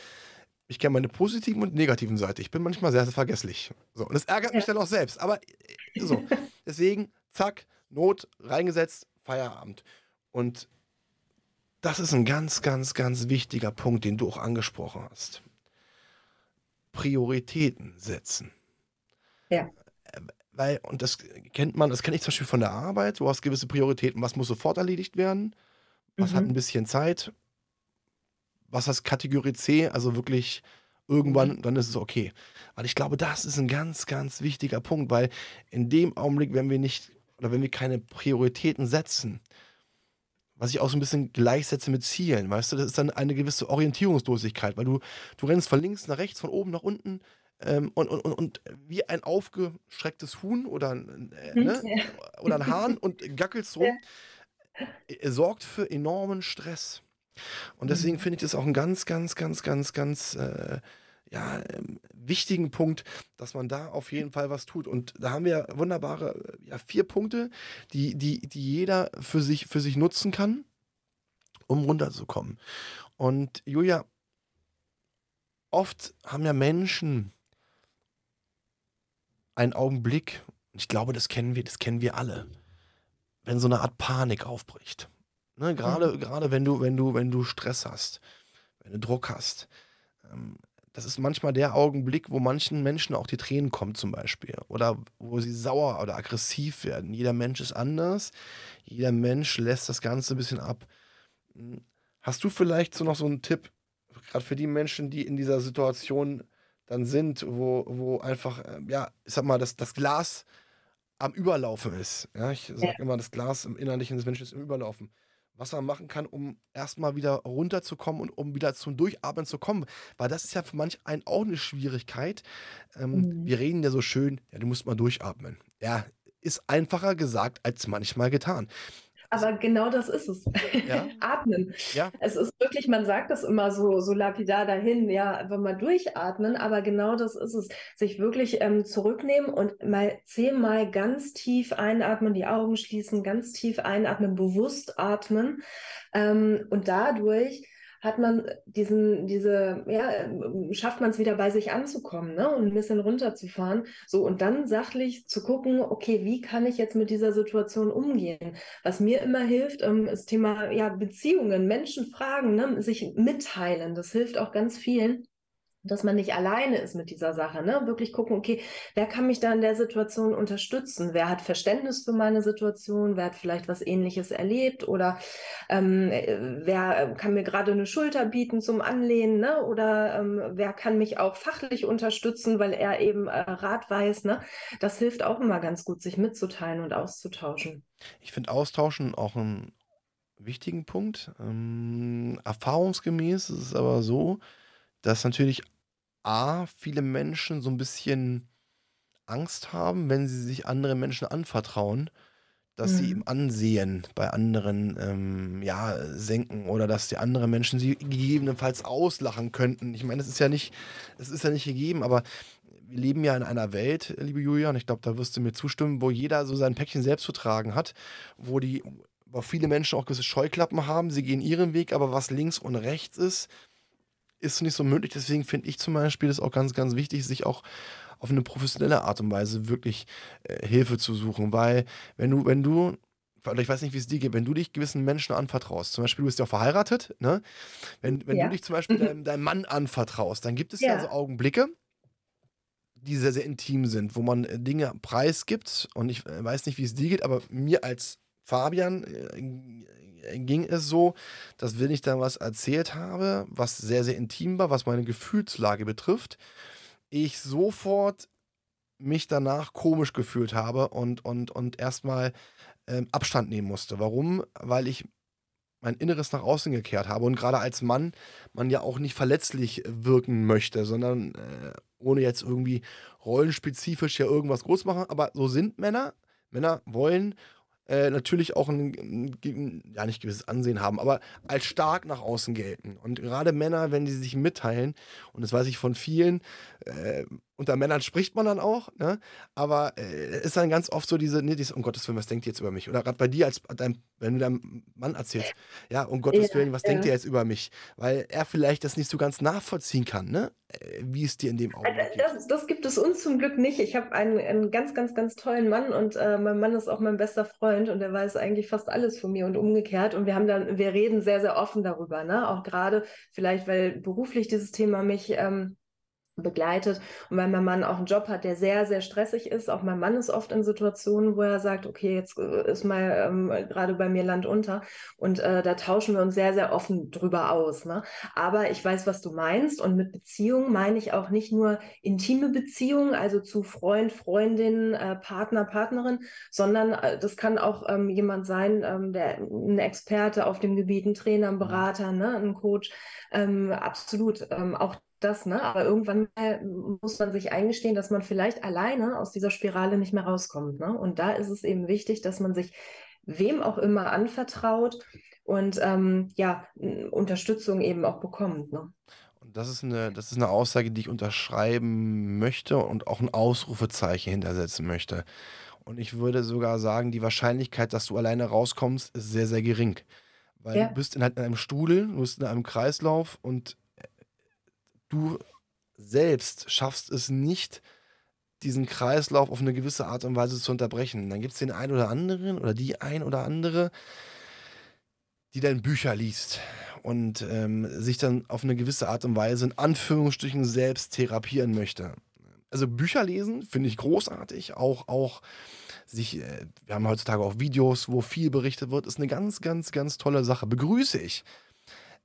ich kenne meine positiven und negativen Seite. Ich bin manchmal sehr, sehr vergesslich. So, und das ärgert ja. mich dann auch selbst. Aber äh, so, deswegen, zack, Not, reingesetzt, Feierabend. Und das ist ein ganz, ganz, ganz wichtiger Punkt, den du auch angesprochen hast. Prioritäten setzen. Ja. Weil, und das kennt man, das kenne ich zum Beispiel von der Arbeit, du hast gewisse Prioritäten, was muss sofort erledigt werden, was mhm. hat ein bisschen Zeit, was heißt Kategorie C, also wirklich irgendwann, mhm. dann ist es okay. Weil ich glaube, das ist ein ganz, ganz wichtiger Punkt, weil in dem Augenblick, wenn wir nicht, oder wenn wir keine Prioritäten setzen, was ich auch so ein bisschen gleichsetze mit Zielen, weißt du, das ist dann eine gewisse Orientierungslosigkeit, weil du, du rennst von links nach rechts, von oben nach unten ähm, und, und, und, und wie ein aufgeschrecktes Huhn oder, äh, ne? oder ein Hahn und gackelst rum, ja. sorgt für enormen Stress. Und deswegen mhm. finde ich das auch ein ganz, ganz, ganz, ganz, ganz äh, ja, ähm, wichtigen Punkt, dass man da auf jeden Fall was tut. Und da haben wir wunderbare äh, ja, vier Punkte, die, die, die jeder für sich, für sich nutzen kann, um runterzukommen. Und Julia, oft haben ja Menschen einen Augenblick, ich glaube, das kennen wir, das kennen wir alle, wenn so eine Art Panik aufbricht. Ne, gerade, mhm. gerade wenn du, wenn du, wenn du Stress hast, wenn du Druck hast. Ähm, das ist manchmal der Augenblick, wo manchen Menschen auch die Tränen kommen zum Beispiel. Oder wo sie sauer oder aggressiv werden. Jeder Mensch ist anders. Jeder Mensch lässt das Ganze ein bisschen ab. Hm, hast du vielleicht so noch so einen Tipp, gerade für die Menschen, die in dieser Situation dann sind, wo, wo einfach, äh, ja, ich sag mal, das, das Glas am Überlaufen ist. Ja, ich sage ja. immer, das Glas im Innerlichen des Menschen ist im Überlaufen. Was man machen kann, um erstmal wieder runterzukommen und um wieder zum Durchatmen zu kommen. Weil das ist ja für manch einen auch eine Schwierigkeit. Ähm, mhm. Wir reden ja so schön, ja, du musst mal durchatmen. Ja, ist einfacher gesagt als manchmal getan. Aber genau das ist es. Ja. Atmen. Ja. Es ist wirklich, man sagt das immer so, so lapidar dahin, ja, einfach mal durchatmen, aber genau das ist es. Sich wirklich ähm, zurücknehmen und mal zehnmal ganz tief einatmen, die Augen schließen, ganz tief einatmen, bewusst atmen ähm, und dadurch hat man diesen, diese, ja, schafft man es wieder bei sich anzukommen, ne? Und ein bisschen runterzufahren. So, und dann sachlich zu gucken, okay, wie kann ich jetzt mit dieser Situation umgehen? Was mir immer hilft, ähm, ist Thema, ja, Beziehungen, Menschen fragen, ne? sich mitteilen. Das hilft auch ganz vielen dass man nicht alleine ist mit dieser Sache, ne? Wirklich gucken, okay, wer kann mich da in der Situation unterstützen? Wer hat Verständnis für meine Situation? Wer hat vielleicht was Ähnliches erlebt? Oder ähm, wer kann mir gerade eine Schulter bieten zum Anlehnen? Ne? Oder ähm, wer kann mich auch fachlich unterstützen, weil er eben äh, Rat weiß? Ne? Das hilft auch immer ganz gut, sich mitzuteilen und auszutauschen. Ich finde Austauschen auch einen wichtigen Punkt. Ähm, erfahrungsgemäß ist es aber so, dass natürlich A, viele Menschen so ein bisschen Angst haben, wenn sie sich anderen Menschen anvertrauen, dass sie im mhm. Ansehen bei anderen ähm, ja, senken oder dass die anderen Menschen sie gegebenenfalls auslachen könnten. Ich meine, es ist ja nicht, es ist ja nicht gegeben, aber wir leben ja in einer Welt, liebe Julia, und ich glaube, da wirst du mir zustimmen, wo jeder so sein Päckchen selbst zu tragen hat, wo die, wo viele Menschen auch gewisse Scheuklappen haben, sie gehen ihren Weg, aber was links und rechts ist, ist nicht so möglich. Deswegen finde ich zum Beispiel es auch ganz, ganz wichtig, sich auch auf eine professionelle Art und Weise wirklich äh, Hilfe zu suchen. Weil, wenn du, wenn du, ich weiß nicht, wie es dir geht, wenn du dich gewissen Menschen anvertraust, zum Beispiel, du bist ja auch verheiratet, ne? Wenn, wenn ja. du dich zum Beispiel deinem, deinem, Mann anvertraust, dann gibt es ja, ja so Augenblicke, die sehr, sehr intim sind, wo man äh, Dinge preisgibt. Und ich äh, weiß nicht, wie es dir geht, aber mir als Fabian ging es so, dass wenn ich dann was erzählt habe, was sehr, sehr intim war, was meine Gefühlslage betrifft, ich sofort mich danach komisch gefühlt habe und, und, und erstmal ähm, Abstand nehmen musste. Warum? Weil ich mein Inneres nach außen gekehrt habe und gerade als Mann man ja auch nicht verletzlich wirken möchte, sondern äh, ohne jetzt irgendwie rollenspezifisch ja irgendwas groß machen, aber so sind Männer. Männer wollen äh, natürlich auch ein, ein, ja nicht gewisses Ansehen haben, aber als stark nach außen gelten. Und gerade Männer, wenn die sich mitteilen, und das weiß ich von vielen, äh, unter Männern spricht man dann auch, ne? aber äh, ist dann ganz oft so diese, nee, dieses, um Gottes Willen, was denkt ihr jetzt über mich? Oder gerade bei dir, als dein, wenn du deinem Mann erzählst, ja, um Gottes ja, Willen, was ja. denkt ihr jetzt über mich? Weil er vielleicht das nicht so ganz nachvollziehen kann, ne? Äh, wie es dir in dem Augenblick geht. Das, das gibt es uns zum Glück nicht. Ich habe einen, einen ganz, ganz, ganz tollen Mann und äh, mein Mann ist auch mein bester Freund und er weiß eigentlich fast alles von mir und umgekehrt. Und wir haben dann, wir reden sehr, sehr offen darüber, ne? Auch gerade vielleicht, weil beruflich dieses Thema mich ähm, begleitet. Und weil mein Mann auch einen Job hat, der sehr, sehr stressig ist, auch mein Mann ist oft in Situationen, wo er sagt, okay, jetzt äh, ist mal ähm, gerade bei mir Land unter. Und äh, da tauschen wir uns sehr, sehr offen drüber aus. Ne? Aber ich weiß, was du meinst. Und mit Beziehung meine ich auch nicht nur intime Beziehungen, also zu Freund, Freundin, äh, Partner, Partnerin, sondern äh, das kann auch ähm, jemand sein, ähm, der ein Experte auf dem Gebiet, ein Trainer, ein mhm. Berater, ne, ein Coach. Ähm, absolut. Ähm, auch das, ne? Aber irgendwann muss man sich eingestehen, dass man vielleicht alleine aus dieser Spirale nicht mehr rauskommt. Ne? Und da ist es eben wichtig, dass man sich wem auch immer anvertraut und ähm, ja, Unterstützung eben auch bekommt. Ne? Und das ist, eine, das ist eine Aussage, die ich unterschreiben möchte und auch ein Ausrufezeichen hintersetzen möchte. Und ich würde sogar sagen, die Wahrscheinlichkeit, dass du alleine rauskommst, ist sehr, sehr gering. Weil ja. du bist in, halt in einem Strudel, du bist in einem Kreislauf und du selbst schaffst es nicht, diesen Kreislauf auf eine gewisse Art und Weise zu unterbrechen. Dann gibt es den einen oder anderen oder die ein oder andere, die dann Bücher liest und ähm, sich dann auf eine gewisse Art und Weise in Anführungsstrichen selbst therapieren möchte. Also Bücher lesen finde ich großartig, auch, auch sich, äh, wir haben heutzutage auch Videos, wo viel berichtet wird, ist eine ganz, ganz, ganz tolle Sache. Begrüße ich.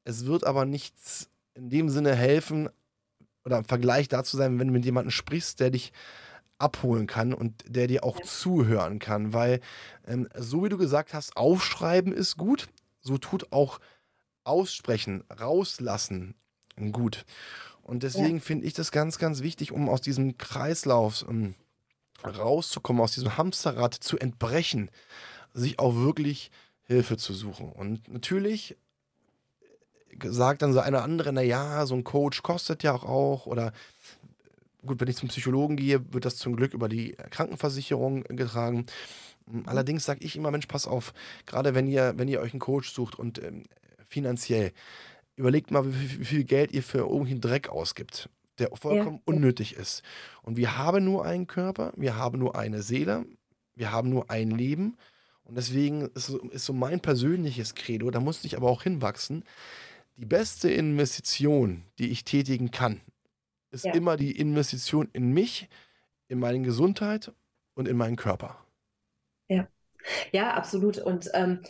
Es wird aber nichts in dem Sinne helfen oder im Vergleich dazu sein, wenn du mit jemandem sprichst, der dich abholen kann und der dir auch Ja. zuhören kann, weil ähm, so wie du gesagt hast, aufschreiben ist gut, so tut auch aussprechen, rauslassen gut. Und deswegen finde ich das ganz, ganz wichtig, um aus diesem Kreislauf ähm, rauszukommen, aus diesem Hamsterrad zu entbrechen, sich auch wirklich Hilfe zu suchen. Und natürlich sagt dann so einer andere, naja, so ein Coach kostet ja auch oder gut, wenn ich zum Psychologen gehe, wird das zum Glück über die Krankenversicherung getragen. Allerdings sage ich immer, Mensch, pass auf, gerade wenn ihr, wenn ihr euch einen Coach sucht und ähm, finanziell, überlegt mal, wie, viel- wie viel Geld ihr für irgendeinen Dreck ausgibt, der vollkommen Ja. unnötig ist. Und wir haben nur einen Körper, wir haben nur eine Seele, wir haben nur ein Leben. Und deswegen ist so, ist so mein persönliches Credo, da musste ich aber auch hinwachsen. Die beste Investition, die ich tätigen kann, ist Ja. immer die Investition in mich, in meine Gesundheit und in meinen Körper. Ja, absolut. Und ähm,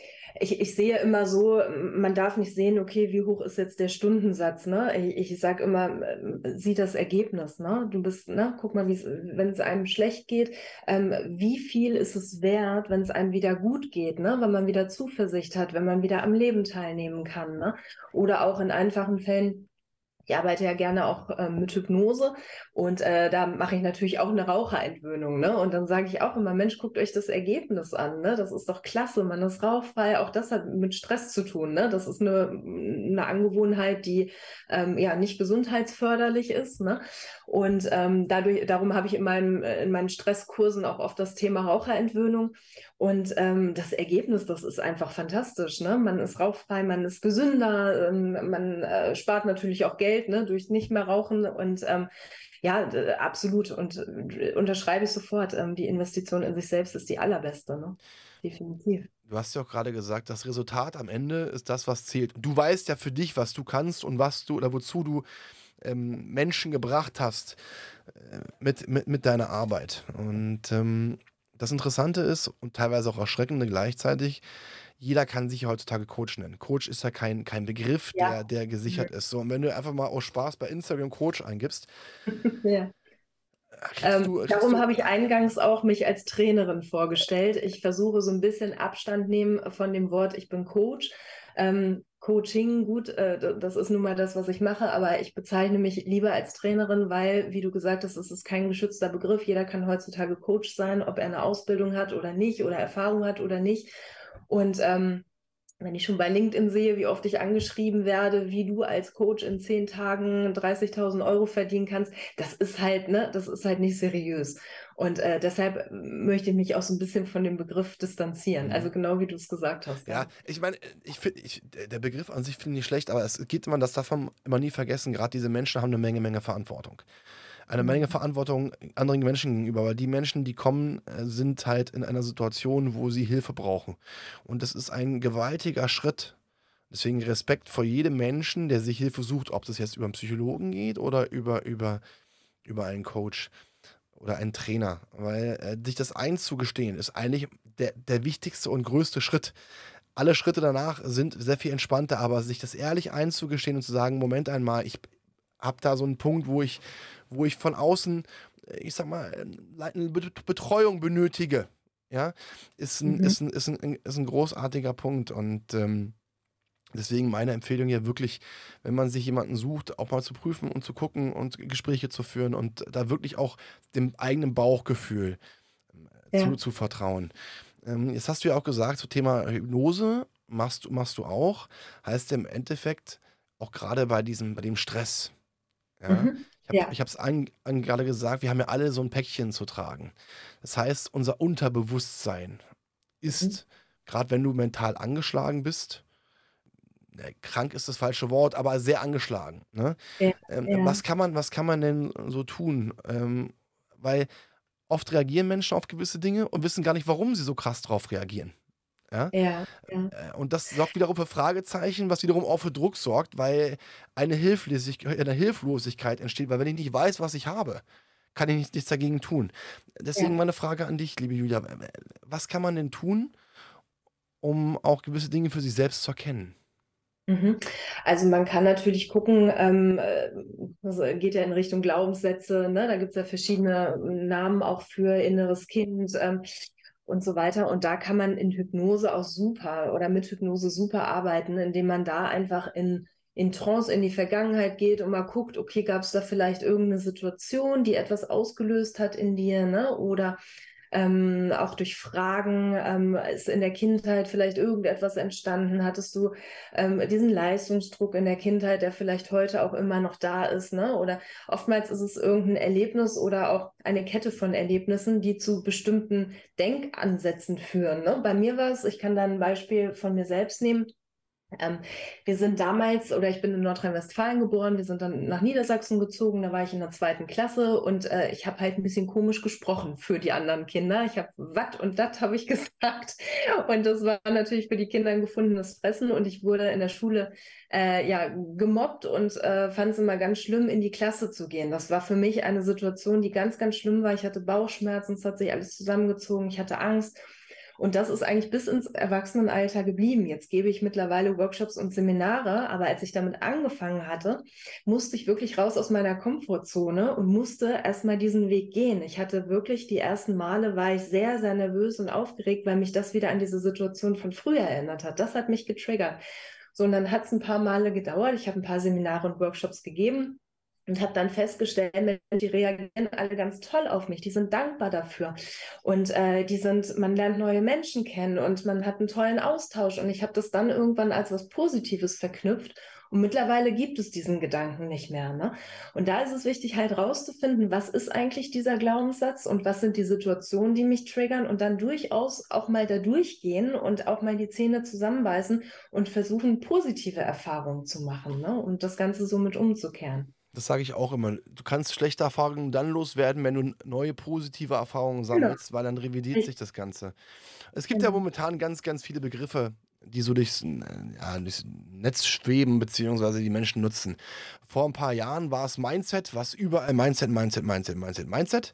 ich, ich sehe immer so, man darf nicht sehen, okay, wie hoch ist jetzt der Stundensatz, ne? Ich, ich sage immer, ähm, sieh das Ergebnis, ne? Du bist, ne? Guck mal, wenn es einem schlecht geht, ähm, wie viel ist es wert, wenn es einem wieder gut geht, ne? Wenn man wieder Zuversicht hat, wenn man wieder am Leben teilnehmen kann, ne? Oder auch in einfachen Fällen. Ich arbeite ja gerne auch ähm, mit Hypnose und äh, da mache ich natürlich auch eine Raucherentwöhnung. Ne? Und dann sage ich auch immer, Mensch, guckt euch das Ergebnis an. Ne? Das ist doch klasse, man ist rauchfrei. Auch das hat mit Stress zu tun. Ne? Das ist eine, eine Angewohnheit, die ähm, ja nicht gesundheitsförderlich ist. Ne? Und ähm, dadurch, darum habe ich in, meinem, äh, in meinen Stresskursen auch oft das Thema Raucherentwöhnung. Und ähm, das Ergebnis, das ist einfach fantastisch. Ne? Man ist rauchfrei, man ist gesünder, ähm, man äh, spart natürlich auch Geld ne? durch nicht mehr rauchen. Und ähm, ja, d- absolut. Und äh, unterschreibe ich sofort. Ähm, die Investition in sich selbst ist die allerbeste. Ne? Definitiv. Du hast ja auch gerade gesagt, das Resultat am Ende ist das, was zählt. Du weißt ja für dich, was du kannst und was du oder wozu du ähm, Menschen gebracht hast äh, mit, mit, mit deiner Arbeit. Und ähm, das Interessante ist und teilweise auch erschreckende gleichzeitig, jeder kann sich heutzutage Coach nennen. Coach ist ja kein, kein Begriff, Ja. der, der gesichert ist. So, und wenn du einfach mal aus Spaß bei Instagram Coach eingibst, Ja. kriegst Ähm, du, darum habe ich eingangs auch mich als Trainerin vorgestellt. Ich versuche so ein bisschen Abstand nehmen von dem Wort, ich bin Coach. Ähm, Coaching, gut, äh, das ist nun mal das, was ich mache, aber ich bezeichne mich lieber als Trainerin, weil, wie du gesagt hast, es ist kein geschützter Begriff. Jeder kann heutzutage Coach sein, ob er eine Ausbildung hat oder nicht oder Erfahrung hat oder nicht. Und ähm, wenn ich schon bei LinkedIn sehe, wie oft ich angeschrieben werde, wie du als Coach in zehn Tagen 30.000 Euro verdienen kannst, das ist halt, ne, das ist halt nicht seriös. Und äh, deshalb möchte ich mich auch so ein bisschen von dem Begriff distanzieren. Mhm. Also genau wie du es gesagt hast. Ja, ich meine, ich finde, der Begriff an sich finde ich nicht schlecht, aber es geht immer, das man immer nie vergessen, gerade diese Menschen haben eine Menge, Menge Verantwortung. Eine Menge Mhm. Verantwortung anderen Menschen gegenüber, weil die Menschen, die kommen, äh, sind halt in einer Situation, wo sie Hilfe brauchen. Und das ist ein gewaltiger Schritt. Deswegen Respekt vor jedem Menschen, der sich Hilfe sucht, ob das jetzt über einen Psychologen geht oder über, über, über einen Coach oder einen Trainer. Weil äh, sich das einzugestehen, ist eigentlich der, der wichtigste und größte Schritt. Alle Schritte danach sind sehr viel entspannter, aber sich das ehrlich einzugestehen und zu sagen, Moment einmal, ich habe da so einen Punkt, wo ich, wo ich von außen, ich sag mal, eine Bet- Betreuung benötige. Ja, ist ein, Mhm. ist ein, ist ein, ist ein großartiger Punkt. Und ähm, deswegen meine Empfehlung ja wirklich, wenn man sich jemanden sucht, auch mal zu prüfen und zu gucken und Gespräche zu führen und da wirklich auch dem eigenen Bauchgefühl äh, Ja. zu, zu vertrauen. Ähm, jetzt hast du ja auch gesagt, zum Thema Hypnose machst, du- machst du auch. Heißt im Endeffekt auch gerade bei diesem, bei dem Stress. Ja? Mhm. Ich habe Ja. es an, an gerade gesagt, wir haben ja alle so ein Päckchen zu tragen. Das heißt, unser Unterbewusstsein ist, gerade wenn du mental angeschlagen bist, ne, krank ist das falsche Wort, aber sehr angeschlagen. Ne? Ja, Ähm, ja. Was, kann man, was kann man denn so tun? Ähm, weil oft reagieren Menschen auf gewisse Dinge und wissen gar nicht, warum sie so krass drauf reagieren. Ja? Ja, ja. Äh, Und das sorgt wiederum für Fragezeichen, was wiederum auch für Druck sorgt, weil eine, Hilflosigkeit, eine Hilflosigkeit entsteht, weil wenn ich nicht weiß, was ich habe, kann ich nicht- nichts dagegen tun. Deswegen Ja. meine Frage an dich, liebe Julia, was kann man denn tun, um auch gewisse Dinge für sich selbst zu erkennen? Mhm. Also man kann natürlich gucken, ähm, das geht ja in Richtung Glaubenssätze, ne? da gibt es ja verschiedene Namen auch für inneres Kind ähm, und so weiter. Und da kann man in Hypnose auch super oder mit Hypnose super arbeiten, indem man da einfach in, in Trance in die Vergangenheit geht und mal guckt, okay, gab es da vielleicht irgendeine Situation, die etwas ausgelöst hat in dir, ne? Oder ähm, auch durch Fragen, ähm, ist in der Kindheit vielleicht irgendetwas entstanden? Hattest du ähm, diesen Leistungsdruck in der Kindheit, der vielleicht heute auch immer noch da ist? Ne? Oder oftmals ist es irgendein Erlebnis oder auch eine Kette von Erlebnissen, die zu bestimmten Denkansätzen führen. Ne? Bei mir war es, ich kann da ein Beispiel von mir selbst nehmen. Ähm, wir sind damals, oder ich bin in Nordrhein-Westfalen geboren, wir sind dann nach Niedersachsen gezogen, da war ich in der zweiten Klasse und äh, ich habe halt ein bisschen komisch gesprochen für die anderen Kinder. Ich habe Watt und Dat habe ich gesagt und das war natürlich für die Kinder ein gefundenes Fressen und ich wurde in der Schule äh, ja gemobbt und äh, fand es immer ganz schlimm, in die Klasse zu gehen. Das war für mich eine Situation, die ganz, ganz schlimm war. Ich hatte Bauchschmerzen, es hat sich alles zusammengezogen, ich hatte Angst. Und das ist eigentlich bis ins Erwachsenenalter geblieben. Jetzt gebe ich mittlerweile Workshops und Seminare, aber als ich damit angefangen hatte, musste ich wirklich raus aus meiner Komfortzone und musste erstmal diesen Weg gehen. Ich hatte wirklich die ersten Male war ich sehr, sehr nervös und aufgeregt, weil mich das wieder an diese Situation von früher erinnert hat. Das hat mich getriggert. So, und dann hat es ein paar Male gedauert. Ich habe ein paar Seminare und Workshops gegeben und habe dann festgestellt, die reagieren alle ganz toll auf mich, die sind dankbar dafür und äh, die sind, man lernt neue Menschen kennen und man hat einen tollen Austausch und ich habe das dann irgendwann als was Positives verknüpft und mittlerweile gibt es diesen Gedanken nicht mehr. Ne? Und da ist es wichtig, halt rauszufinden, was ist eigentlich dieser Glaubenssatz und was sind die Situationen, die mich triggern und dann durchaus auch mal da durchgehen und auch mal die Zähne zusammenbeißen und versuchen, positive Erfahrungen zu machen ne? und das Ganze somit umzukehren. Das sage ich auch immer. Du kannst schlechte Erfahrungen dann loswerden, wenn du neue positive Erfahrungen genau. sammelst, weil dann revidiert sich das Ganze. Es gibt ja genau. momentan ganz, ganz viele Begriffe, die so durchs, ja, durchs Netz schweben, beziehungsweise die Menschen nutzen. Vor ein paar Jahren war es Mindset, was überall Mindset, Mindset, Mindset, Mindset, Mindset.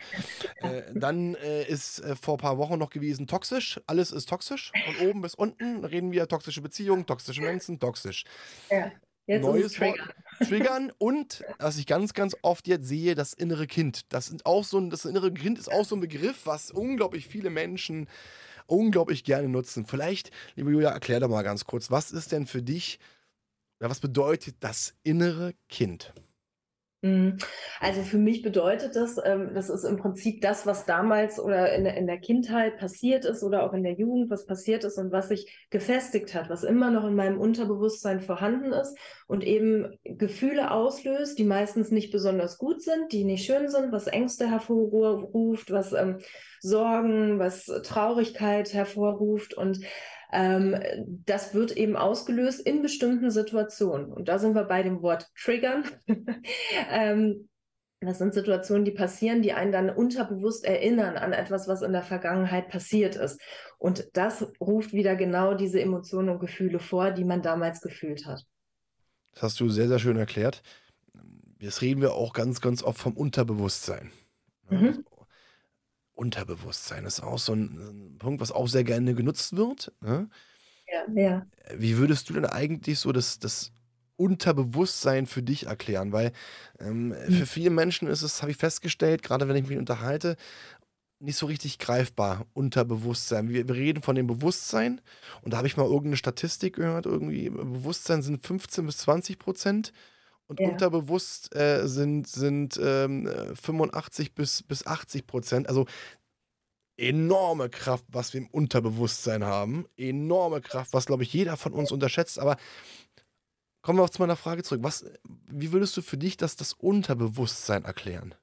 äh, dann äh, ist äh, vor ein paar Wochen noch gewesen toxisch. Alles ist toxisch. Von oben bis unten reden wir toxische Beziehungen, toxische Menschen, toxisch. Ja. Jetzt Neues Triggern. Triggern und was ich ganz, ganz oft jetzt sehe, das innere Kind. Das, sind auch so ein, das innere Kind ist auch so ein Begriff, was unglaublich viele Menschen unglaublich gerne nutzen. Vielleicht, liebe Julia, erklär doch mal ganz kurz, was ist denn für dich, was bedeutet das innere Kind? Mhm. Also für mich bedeutet das, ähm, das ist im Prinzip das, was damals oder in der, in der Kindheit passiert ist oder auch in der Jugend, was passiert ist und was sich gefestigt hat, was immer noch in meinem Unterbewusstsein vorhanden ist und eben Gefühle auslöst, die meistens nicht besonders gut sind, die nicht schön sind, was Ängste hervorruft, was ähm, Sorgen, was Traurigkeit hervorruft und ähm, das wird eben ausgelöst in bestimmten Situationen. Und da sind wir bei dem Wort Triggern. ähm, das sind Situationen, die passieren, die einen dann unterbewusst erinnern an etwas, was in der Vergangenheit passiert ist. Und das ruft wieder genau diese Emotionen und Gefühle vor, die man damals gefühlt hat. Das hast du sehr, sehr schön erklärt. Jetzt reden wir auch ganz, ganz oft vom Unterbewusstsein. Mhm. Unterbewusstsein ist auch so ein, ein Punkt, was auch sehr gerne genutzt wird. Ne? Ja, ja. Wie würdest du denn eigentlich so das, das Unterbewusstsein für dich erklären? Weil ähm, mhm. für viele Menschen ist es, habe ich festgestellt, gerade wenn ich mich unterhalte, nicht so richtig greifbar, Unterbewusstsein. Wir, wir reden von dem Bewusstsein und da habe ich mal irgendeine Statistik gehört, irgendwie Bewusstsein sind 15 bis 20 Prozent und ja. unterbewusst äh, sind, sind ähm, 85 bis, bis 80 Prozent. Also enorme Kraft, was wir im Unterbewusstsein haben. Enorme Kraft, was, glaube ich, jeder von uns unterschätzt. Aber kommen wir auch zu meiner Frage zurück. Was, wie würdest du für dich das, das Unterbewusstsein erklären?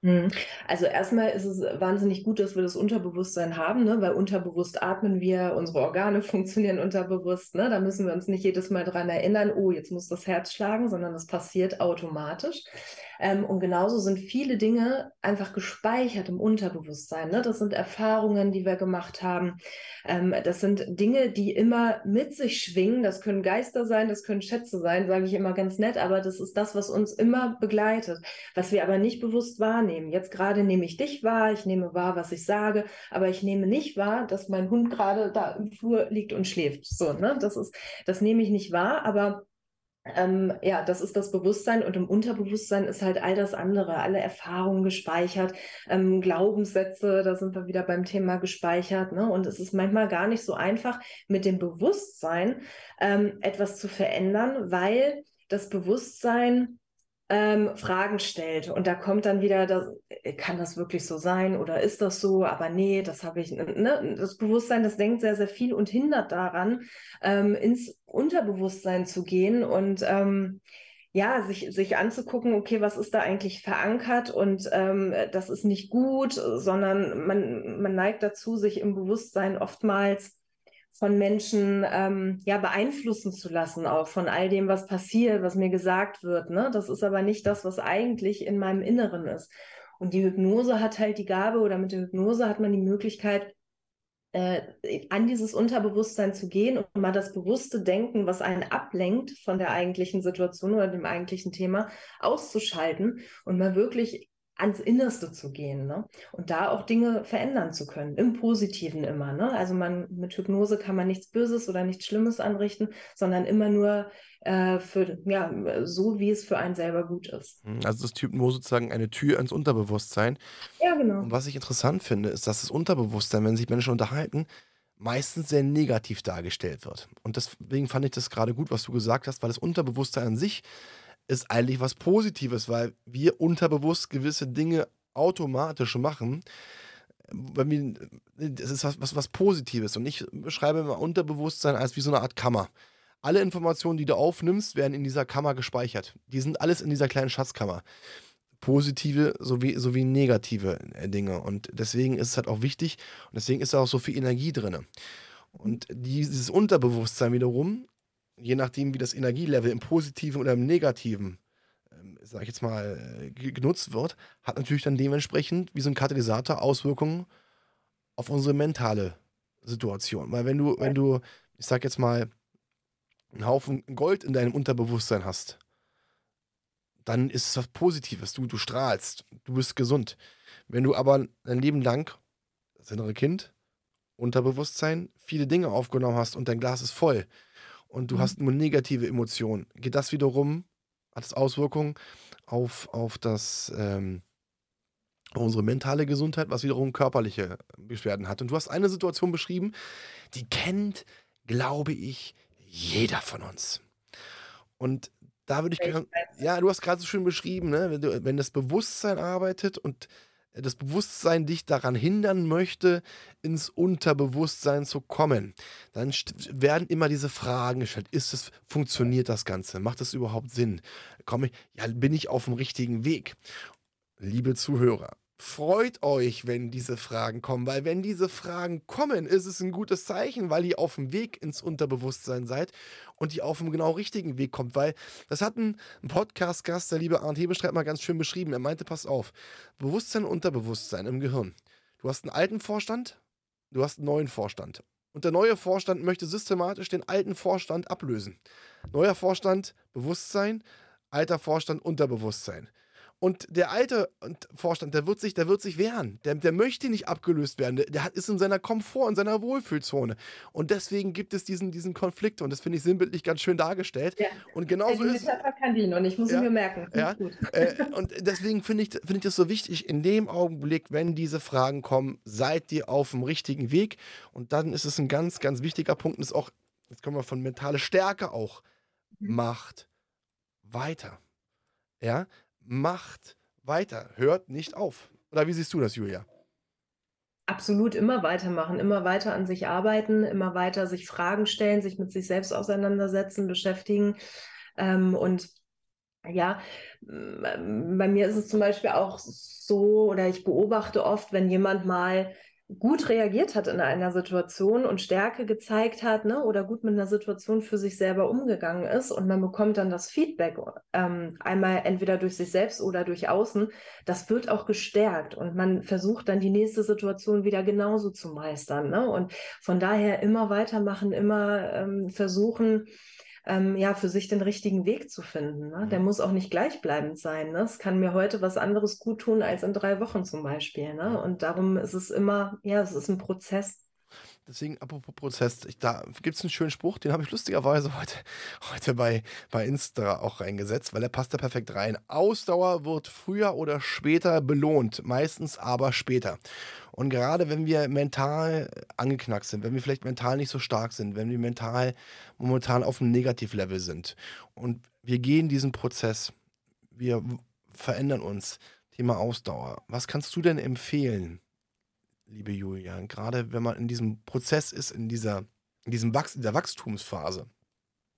Mhm. Also erstmal ist es wahnsinnig gut, dass wir das Unterbewusstsein haben, ne? weil unterbewusst atmen wir, unsere Organe funktionieren unterbewusst. Ne? Da müssen wir uns nicht jedes Mal dran erinnern, oh, jetzt muss das Herz schlagen, sondern das passiert automatisch. Ähm, und genauso sind viele Dinge einfach gespeichert im Unterbewusstsein. Ne? Das sind Erfahrungen, die wir gemacht haben. Ähm, das sind Dinge, die immer mit sich schwingen. Das können Geister sein, das können Schätze sein, sage ich immer ganz nett, aber das ist das, was uns immer begleitet, was wir aber nicht bewusst wahrnehmen. Jetzt gerade nehme ich dich wahr, ich nehme wahr, was ich sage, aber ich nehme nicht wahr, dass mein Hund gerade da im Flur liegt und schläft. So, ne? Das ist, das nehme ich nicht wahr, aber ähm, ja, das ist das Bewusstsein und im Unterbewusstsein ist halt all das andere, alle Erfahrungen gespeichert, ähm, Glaubenssätze, da sind wir wieder beim Thema gespeichert. Ne? Und es ist manchmal gar nicht so einfach, mit dem Bewusstsein ähm, etwas zu verändern, weil das Bewusstsein ähm, Fragen stellt. Und da kommt dann wieder, das, kann das wirklich so sein oder ist das so? Aber nee, das habe ich, ne? das Bewusstsein, das denkt sehr, sehr viel und hindert daran, ähm, ins Unterbewusstsein zu gehen und ähm, ja, sich, sich anzugucken, okay, was ist da eigentlich verankert und ähm, das ist nicht gut, sondern man, man neigt dazu, sich im Bewusstsein oftmals von Menschen ähm, ja beeinflussen zu lassen, auch von all dem, was passiert, was mir gesagt wird. Ne? Das ist aber nicht das, was eigentlich in meinem Inneren ist. Und die Hypnose hat halt die Gabe oder mit der Hypnose hat man die Möglichkeit, äh, an dieses Unterbewusstsein zu gehen und mal das bewusste Denken, was einen ablenkt von der eigentlichen Situation oder dem eigentlichen Thema, auszuschalten und mal wirklich ans Innerste zu gehen ne? und da auch Dinge verändern zu können, im Positiven immer. Ne? Also man mit Hypnose kann man nichts Böses oder nichts Schlimmes anrichten, sondern immer nur äh, für ja so, wie es für einen selber gut ist. Hm, also ist Hypnose sozusagen eine Tür ins Unterbewusstsein. Ja, genau. Und was ich interessant finde, ist, dass das Unterbewusstsein, wenn sich Menschen unterhalten, meistens sehr negativ dargestellt wird. Und deswegen fand ich das gerade gut, was du gesagt hast, weil das Unterbewusstsein an sich ist eigentlich was Positives, weil wir unterbewusst gewisse Dinge automatisch machen. Wenn das ist was, was, was Positives. Und ich beschreibe immer Unterbewusstsein als wie so eine Art Kammer. Alle Informationen, die du aufnimmst, werden in dieser Kammer gespeichert. Die sind alles in dieser kleinen Schatzkammer. Positive sowie, sowie negative äh, Dinge. Und deswegen ist es halt auch wichtig und deswegen ist da auch so viel Energie drin. Und dieses Unterbewusstsein wiederum je nachdem, wie das Energielevel im Positiven oder im Negativen, ähm, sag ich jetzt mal, äh, genutzt wird, hat natürlich dann dementsprechend wie so ein Katalysator Auswirkungen auf unsere mentale Situation. Weil wenn du, wenn du, ich sag jetzt mal, einen Haufen Gold in deinem Unterbewusstsein hast, dann ist es was Positives. Du, du strahlst, du bist gesund. Wenn du aber dein Leben lang, das innere Kind, Unterbewusstsein, viele Dinge aufgenommen hast und dein Glas ist voll, und du mhm. hast nur negative Emotionen, geht das wiederum, hat es Auswirkungen auf, auf das, ähm, unsere mentale Gesundheit, was wiederum körperliche Beschwerden hat. Und du hast eine Situation beschrieben, die kennt, glaube ich, jeder von uns. Und da würde ich gerne, ja, du hast gerade so schön beschrieben, ne? wenn, du, wenn das Bewusstsein arbeitet und das Bewusstsein dich daran hindern möchte, ins Unterbewusstsein zu kommen, dann werden immer diese Fragen gestellt. Ist es, funktioniert das Ganze? Macht das überhaupt Sinn? Komme ich, ja, bin ich auf dem richtigen Weg? Liebe Zuhörer, freut euch, wenn diese Fragen kommen, weil wenn diese Fragen kommen, ist es ein gutes Zeichen, weil ihr auf dem Weg ins Unterbewusstsein seid und ihr auf dem genau richtigen Weg kommt, weil das hat ein, Podcast-Gast, der liebe Arndt Hebestreit, mal ganz schön beschrieben. Er meinte, pass auf, Bewusstsein und Unterbewusstsein im Gehirn. Du hast einen alten Vorstand, du hast einen neuen Vorstand. Und der neue Vorstand möchte systematisch den alten Vorstand ablösen. Neuer Vorstand, Bewusstsein, alter Vorstand, Unterbewusstsein. Und der alte Vorstand, der wird sich, der wird sich wehren. Der, der möchte nicht abgelöst werden. Der, der ist in seiner Komfort, in seiner Wohlfühlzone. Und deswegen gibt es diesen, diesen Konflikt. Und das finde ich sinnbildlich ganz schön dargestellt. Ja. Und genauso Metapher kann die noch nicht, muss ja, ich mir merken. Ja. Äh, und deswegen finde ich, find ich das so wichtig, in dem Augenblick, wenn diese Fragen kommen, seid ihr auf dem richtigen Weg. Und dann ist es ein ganz, ganz wichtiger Punkt. Und ist auch, jetzt kommen wir von mentale Stärke auch, mhm. macht weiter. Ja, macht weiter, hört nicht auf. Oder wie siehst du das, Julia? Absolut immer weitermachen, immer weiter an sich arbeiten, immer weiter sich Fragen stellen, sich mit sich selbst auseinandersetzen, beschäftigen. Ähm, und ja, bei mir ist es zum Beispiel auch so, oder ich beobachte oft, wenn jemand mal gut reagiert hat in einer Situation und Stärke gezeigt hat, ne, oder gut mit einer Situation für sich selber umgegangen ist und man bekommt dann das Feedback, ähm, einmal entweder durch sich selbst oder durch außen, das wird auch gestärkt und man versucht dann die nächste Situation wieder genauso zu meistern, ne, und von daher immer weitermachen, immer ähm, versuchen, ähm, ja, für sich den richtigen Weg zu finden. Ne? Der mhm. muss auch nicht gleichbleibend sein. Ne? Es kann mir heute was anderes gut tun als in drei Wochen zum Beispiel. Ne? Und darum ist es immer, ja, es ist ein Prozess. Deswegen, apropos Prozess, ich, da gibt es einen schönen Spruch, den habe ich lustigerweise heute, heute bei, bei Insta auch reingesetzt, weil er passt da perfekt rein. Ausdauer wird früher oder später belohnt, meistens aber später. Und gerade wenn wir mental angeknackt sind, wenn wir vielleicht mental nicht so stark sind, wenn wir mental momentan auf einem Negativlevel sind und wir gehen diesen Prozess, wir verändern uns, Thema Ausdauer. Was kannst du denn empfehlen? liebe Julia, gerade wenn man in diesem Prozess ist, in dieser, in diesem Wachs in der Wachstumsphase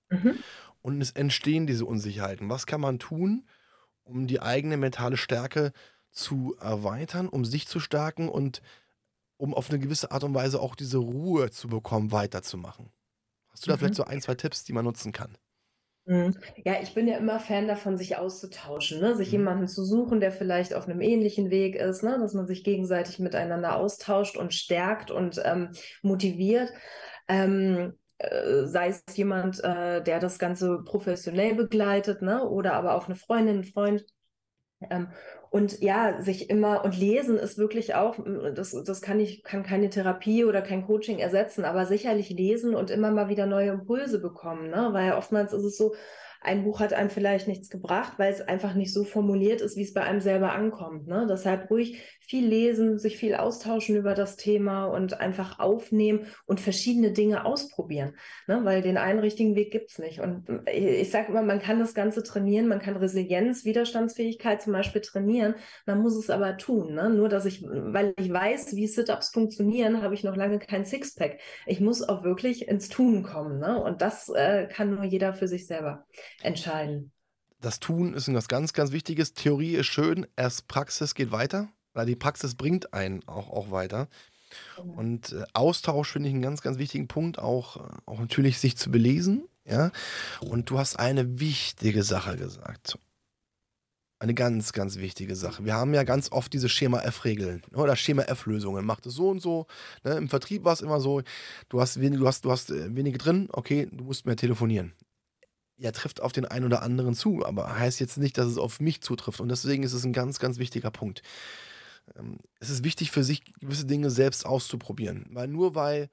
mhm. und es entstehen diese Unsicherheiten, was kann man tun, um die eigene mentale Stärke zu erweitern, um sich zu stärken und um auf eine gewisse Art und Weise auch diese Ruhe zu bekommen, weiterzumachen? Hast du da mhm. vielleicht so ein, zwei Tipps, die man nutzen kann? Mhm. Ja, ich bin ja immer Fan davon, sich auszutauschen, ne? sich mhm. jemanden zu suchen, der vielleicht auf einem ähnlichen Weg ist, ne? dass man sich gegenseitig miteinander austauscht und stärkt und ähm, motiviert. Ähm, äh, sei es jemand, äh, der das Ganze professionell begleitet, ne? oder aber auch eine Freundin, ein Freund. Ähm, und ja, sich immer, und lesen ist wirklich auch, das, das kann ich, kann keine Therapie oder kein Coaching ersetzen, aber sicherlich lesen und immer mal wieder neue Impulse bekommen, ne? Weil oftmals ist es so, ein Buch hat einem vielleicht nichts gebracht, weil es einfach nicht so formuliert ist, wie es bei einem selber ankommt. Ne? Deshalb ruhig viel lesen, sich viel austauschen über das Thema und einfach aufnehmen und verschiedene Dinge ausprobieren. Ne? Weil den einen richtigen Weg gibt es nicht. Und ich sage immer, man kann das Ganze trainieren, man kann Resilienz, Widerstandsfähigkeit zum Beispiel trainieren, man muss es aber tun. Ne? Nur, dass ich, weil ich weiß, wie Sit-Ups funktionieren, habe ich noch lange kein Sixpack. Ich muss auch wirklich ins Tun kommen. Ne? Und das äh, kann nur jeder für sich selber entscheiden. Das Tun ist etwas ganz, ganz Wichtiges. Theorie ist schön, erst Praxis geht weiter, weil die Praxis bringt einen auch, auch weiter. Genau. Und äh, Austausch finde ich einen ganz, ganz wichtigen Punkt, auch, auch natürlich sich zu belesen. Ja? Und du hast eine wichtige Sache gesagt. Eine ganz, ganz wichtige Sache. Wir haben ja ganz oft diese Schema-F-Regeln ne, oder Schema-F-Lösungen. Macht es so und so. Ne? Im Vertrieb war es immer so, du hast, wenig, du, hast, du hast äh, wenige drin, okay, du musst mehr telefonieren ja, trifft auf den einen oder anderen zu, aber heißt jetzt nicht, dass es auf mich zutrifft. Und deswegen ist es ein ganz, ganz wichtiger Punkt. Ähm, es ist wichtig für sich, gewisse Dinge selbst auszuprobieren. Weil nur weil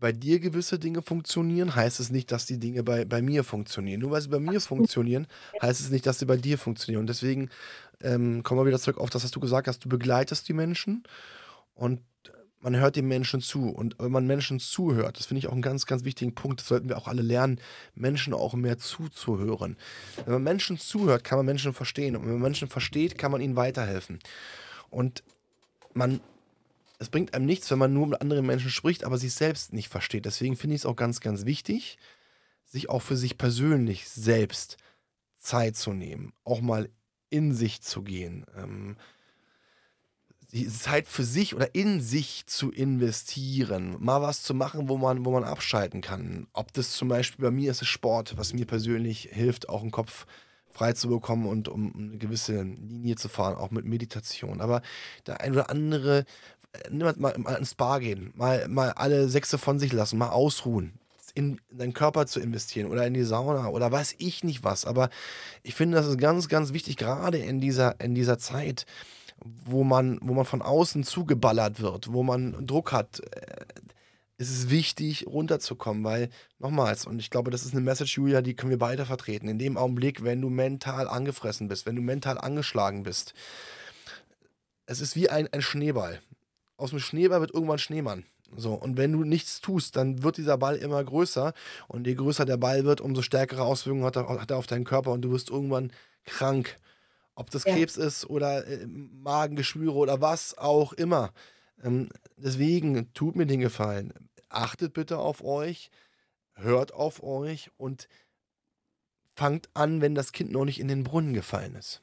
bei dir gewisse Dinge funktionieren, heißt es nicht, dass die Dinge bei, bei mir funktionieren. Nur weil sie bei mir funktionieren, heißt es nicht, dass sie bei dir funktionieren. Und deswegen ähm, kommen wir wieder zurück auf das, was du gesagt hast. Du begleitest die Menschen und man hört den Menschen zu. Und wenn man Menschen zuhört, das finde ich auch einen ganz, ganz wichtigen Punkt, das sollten wir auch alle lernen, Menschen auch mehr zuzuhören. Wenn man Menschen zuhört, kann man Menschen verstehen. Und wenn man Menschen versteht, kann man ihnen weiterhelfen. Und man, es bringt einem nichts, wenn man nur mit anderen Menschen spricht, aber sich selbst nicht versteht. Deswegen finde ich es auch ganz, ganz wichtig, sich auch für sich persönlich selbst Zeit zu nehmen, auch mal in sich zu gehen. Ähm, die Zeit für sich oder in sich zu investieren, mal was zu machen, wo man, wo man abschalten kann. Ob das zum Beispiel bei mir ist es Sport, was mir persönlich hilft, auch den Kopf frei zu bekommen und um eine gewisse Linie zu fahren, auch mit Meditation. Aber der ein oder andere, äh, nimm mal, mal ins Spa gehen, mal, mal alle Sechse von sich lassen, mal ausruhen, in, in deinen Körper zu investieren oder in die Sauna oder weiß ich nicht was. Aber ich finde, das ist ganz, ganz wichtig, gerade in dieser, in dieser Zeit, wo man, wo man von außen zugeballert wird, wo man Druck hat, äh, ist es wichtig, runterzukommen, weil, nochmals, und ich glaube, das ist eine Message, Julia, die können wir beide vertreten. In dem Augenblick, wenn du mental angefressen bist, wenn du mental angeschlagen bist, es ist wie ein, ein Schneeball. Aus dem Schneeball wird irgendwann Schneemann. So, und wenn du nichts tust, dann wird dieser Ball immer größer. Und je größer der Ball wird, umso stärkere Auswirkungen hat er, hat er auf deinen Körper und du wirst irgendwann krank. Ob das ja. Krebs ist oder äh, Magengeschwüre oder was auch immer. Ähm, deswegen tut mir den Gefallen. Achtet bitte auf euch, hört auf euch und fangt an, wenn das Kind noch nicht in den Brunnen gefallen ist.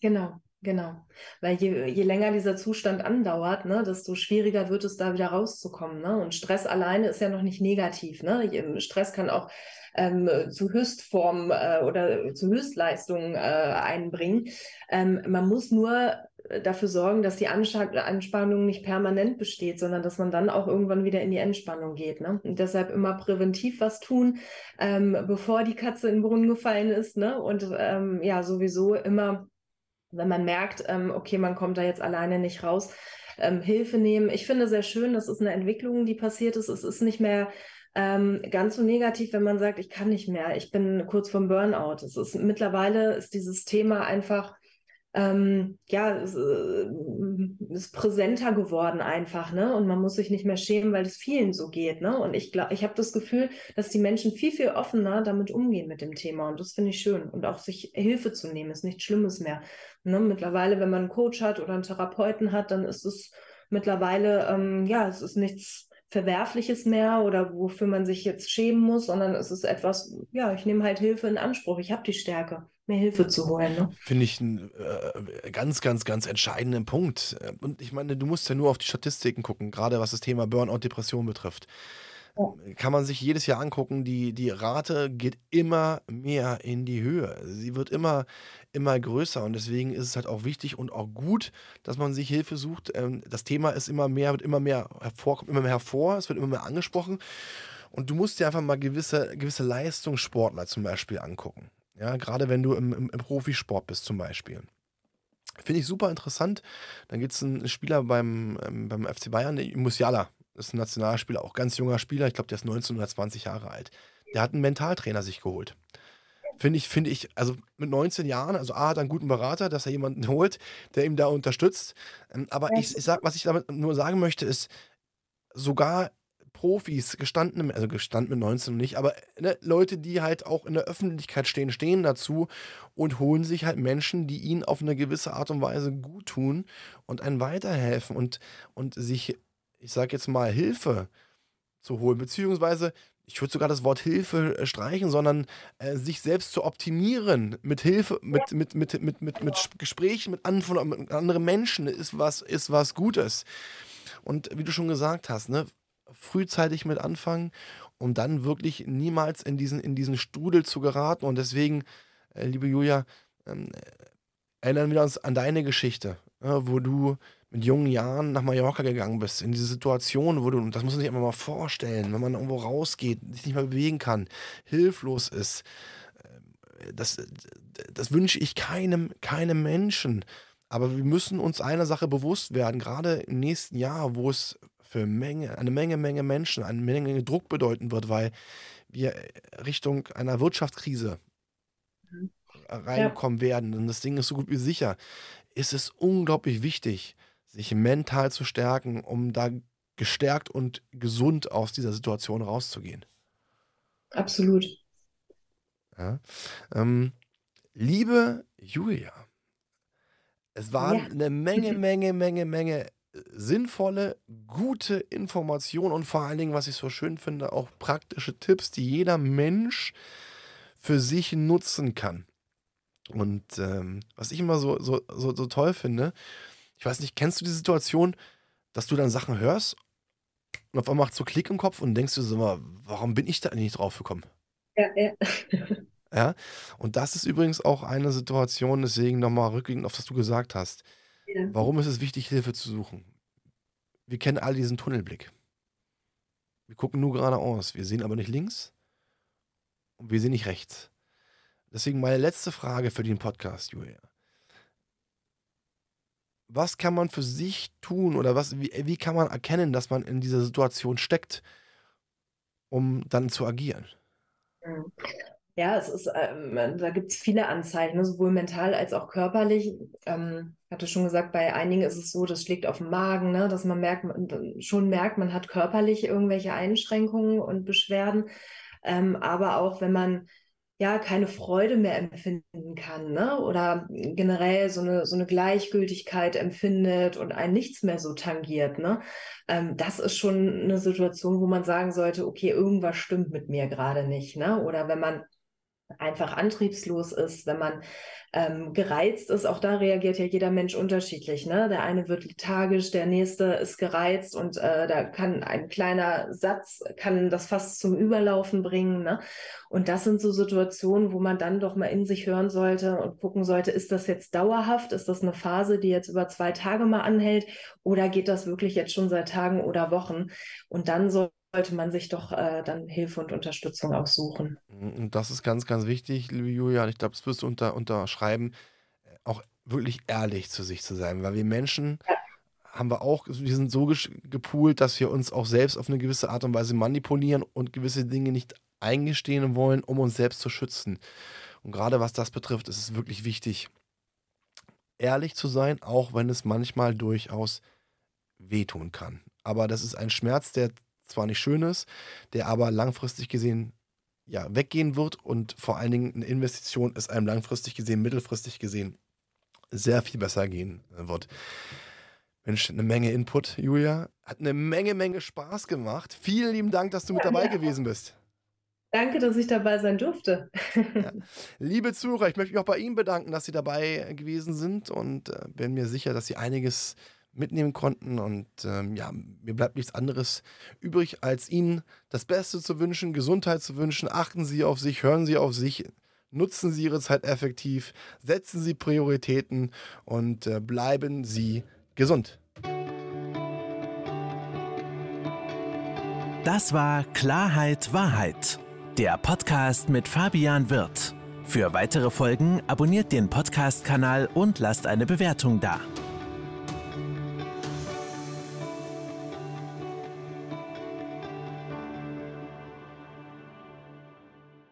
Genau. Genau, weil je, je länger dieser Zustand andauert, ne, desto schwieriger wird es da wieder rauszukommen. Ne? Und Stress alleine ist ja noch nicht negativ. Ne? Stress kann auch ähm, zu Höchstformen äh, oder zu Höchstleistungen äh, einbringen. Ähm, man muss nur dafür sorgen, dass die Anspannung nicht permanent besteht, sondern dass man dann auch irgendwann wieder in die Entspannung geht. Ne? Und deshalb immer präventiv was tun, ähm, bevor die Katze in den Brunnen gefallen ist. Ne? Und ähm, ja, sowieso immer wenn man merkt, ähm, okay, man kommt da jetzt alleine nicht raus, ähm, Hilfe nehmen. Ich finde sehr schön, das ist eine Entwicklung, die passiert ist. Es ist nicht mehr ähm, ganz so negativ, wenn man sagt, ich kann nicht mehr, ich bin kurz vorm Burnout. Es ist mittlerweile ist dieses Thema einfach ähm, ja, es, äh, ist präsenter geworden einfach, ne? Und man muss sich nicht mehr schämen, weil es vielen so geht, ne? Und ich glaube, ich habe das Gefühl, dass die Menschen viel, viel offener damit umgehen mit dem Thema. Und das finde ich schön. Und auch sich Hilfe zu nehmen, ist nichts Schlimmes mehr. Ne? Mittlerweile, wenn man einen Coach hat oder einen Therapeuten hat, dann ist es mittlerweile, ähm, ja, es ist nichts Verwerfliches mehr oder wofür man sich jetzt schämen muss, sondern es ist etwas, ja, ich nehme halt Hilfe in Anspruch. Ich habe die Stärke mehr Hilfe zu holen. Ne? Finde ich einen äh, ganz, ganz, ganz entscheidenden Punkt. Und ich meine, du musst ja nur auf die Statistiken gucken, gerade was das Thema Burnout, Depression betrifft. Ja. Kann man sich jedes Jahr angucken, die, die Rate geht immer mehr in die Höhe. Sie wird immer, immer größer und deswegen ist es halt auch wichtig und auch gut, dass man sich Hilfe sucht. Ähm, das Thema ist immer mehr, wird immer mehr hervor, immer mehr hervor, es wird immer mehr angesprochen. Und du musst dir einfach mal gewisse, gewisse Leistungssportler zum Beispiel angucken. Ja, gerade wenn du im, im, im Profisport bist zum Beispiel. Finde ich super interessant. Dann gibt es einen Spieler beim, ähm, beim FC Bayern, Musiala, ist ein Nationalspieler, auch ganz junger Spieler. Ich glaube, der ist 19 oder 20 Jahre alt. Der hat einen Mentaltrainer sich geholt. Finde ich, finde ich, also mit 19 Jahren, also A hat er einen guten Berater, dass er jemanden holt, der ihm da unterstützt. Ähm, aber ich, ich sag, was ich damit nur sagen möchte, ist, sogar Profis, gestandene, also gestanden mit 19 nicht, aber ne, Leute, die halt auch in der Öffentlichkeit stehen, stehen dazu und holen sich halt Menschen, die ihnen auf eine gewisse Art und Weise gut tun und einen weiterhelfen und, und sich, ich sag jetzt mal, Hilfe zu holen, beziehungsweise ich würde sogar das Wort Hilfe äh, streichen, sondern äh, sich selbst zu optimieren mit Hilfe, mit, mit, mit, mit, mit, mit Gesprächen mit, an, mit anderen Menschen ist was, ist was Gutes. Und wie du schon gesagt hast, ne, frühzeitig mit anfangen, um dann wirklich niemals in diesen, in diesen Strudel zu geraten. Und deswegen, äh, liebe Julia, ähm, erinnern wir uns an deine Geschichte, äh, wo du mit jungen Jahren nach Mallorca gegangen bist, in diese Situation, wo du, das muss man sich einfach mal vorstellen, wenn man irgendwo rausgeht, sich nicht mehr bewegen kann, hilflos ist. Äh, das, das wünsche ich keinem, keinem Menschen. Aber wir müssen uns einer Sache bewusst werden, gerade im nächsten Jahr, wo es für Menge, eine Menge, Menge Menschen, eine Menge Druck bedeuten wird, weil wir Richtung einer Wirtschaftskrise mhm. reinkommen ja. werden. Und das Ding ist so gut wie sicher. Ist es unglaublich wichtig, sich mental zu stärken, um da gestärkt und gesund aus dieser Situation rauszugehen. Absolut. Ja. Ähm, liebe Julia, es waren ja. eine Menge, Menge, Menge, Menge sinnvolle, gute Informationen und vor allen Dingen, was ich so schön finde, auch praktische Tipps, die jeder Mensch für sich nutzen kann. Und ähm, was ich immer so, so, so, so toll finde, ich weiß nicht, kennst du die Situation, dass du dann Sachen hörst und auf einmal macht so Klick im Kopf und denkst du so mal, warum bin ich da nicht drauf gekommen? Ja, ja. ja, und das ist übrigens auch eine Situation, deswegen nochmal rückblickend auf das du gesagt hast. Ja. Warum ist es wichtig, Hilfe zu suchen? Wir kennen alle diesen Tunnelblick. Wir gucken nur geradeaus. Wir sehen aber nicht links und wir sehen nicht rechts. Deswegen meine letzte Frage für den Podcast, Julia. Was kann man für sich tun oder was, wie, wie kann man erkennen, dass man in dieser Situation steckt, um dann zu agieren? Ja, es ist, ähm, da gibt es viele Anzeichen, ne, sowohl mental als auch körperlich. Ähm, hatte schon gesagt, bei einigen ist es so, das schlägt auf den Magen, ne, dass man merkt, schon merkt, man hat körperlich irgendwelche Einschränkungen und Beschwerden. Ähm, aber auch wenn man ja keine Freude mehr empfinden kann, ne? Oder generell so eine, so eine Gleichgültigkeit empfindet und ein nichts mehr so tangiert, ne? Ähm, das ist schon eine Situation, wo man sagen sollte, okay, irgendwas stimmt mit mir gerade nicht, ne? Oder wenn man einfach antriebslos ist, wenn man ähm, gereizt ist, auch da reagiert ja jeder Mensch unterschiedlich. Ne? Der eine wird lethargisch, der nächste ist gereizt und äh, da kann ein kleiner Satz, kann das fast zum Überlaufen bringen. Ne? Und das sind so Situationen, wo man dann doch mal in sich hören sollte und gucken sollte, ist das jetzt dauerhaft? Ist das eine Phase, die jetzt über zwei Tage mal anhält? Oder geht das wirklich jetzt schon seit Tagen oder Wochen? Und dann soll sollte man sich doch äh, dann Hilfe und Unterstützung auch suchen. Und das ist ganz, ganz wichtig, liebe Julia, und ich glaube, das wirst du unter, unterschreiben, äh, auch wirklich ehrlich zu sich zu sein, weil wir Menschen ja. haben wir auch, wir sind so gepoolt, dass wir uns auch selbst auf eine gewisse Art und Weise manipulieren und gewisse Dinge nicht eingestehen wollen, um uns selbst zu schützen. Und gerade was das betrifft, ist es wirklich wichtig, ehrlich zu sein, auch wenn es manchmal durchaus wehtun kann. Aber das ist ein Schmerz, der zwar nicht schön ist, der aber langfristig gesehen ja, weggehen wird und vor allen Dingen eine Investition ist einem langfristig gesehen, mittelfristig gesehen sehr viel besser gehen wird. Mensch, eine Menge Input, Julia. Hat eine Menge, Menge Spaß gemacht. Vielen lieben Dank, dass du mit dabei gewesen bist. Danke, dass ich dabei sein durfte. Ja. Liebe Zuhörer, ich möchte mich auch bei Ihnen bedanken, dass Sie dabei gewesen sind und äh, bin mir sicher, dass Sie einiges mitnehmen konnten. Und ähm, ja, mir bleibt nichts anderes übrig, als Ihnen das Beste zu wünschen, Gesundheit zu wünschen. Achten Sie auf sich, hören Sie auf sich, nutzen Sie Ihre Zeit effektiv, setzen Sie Prioritäten und äh, bleiben Sie gesund. Das war Klarheit Wahrheit, der Podcast mit Fabian Wirth. Für weitere Folgen abonniert den Podcast-Kanal und lasst eine Bewertung da.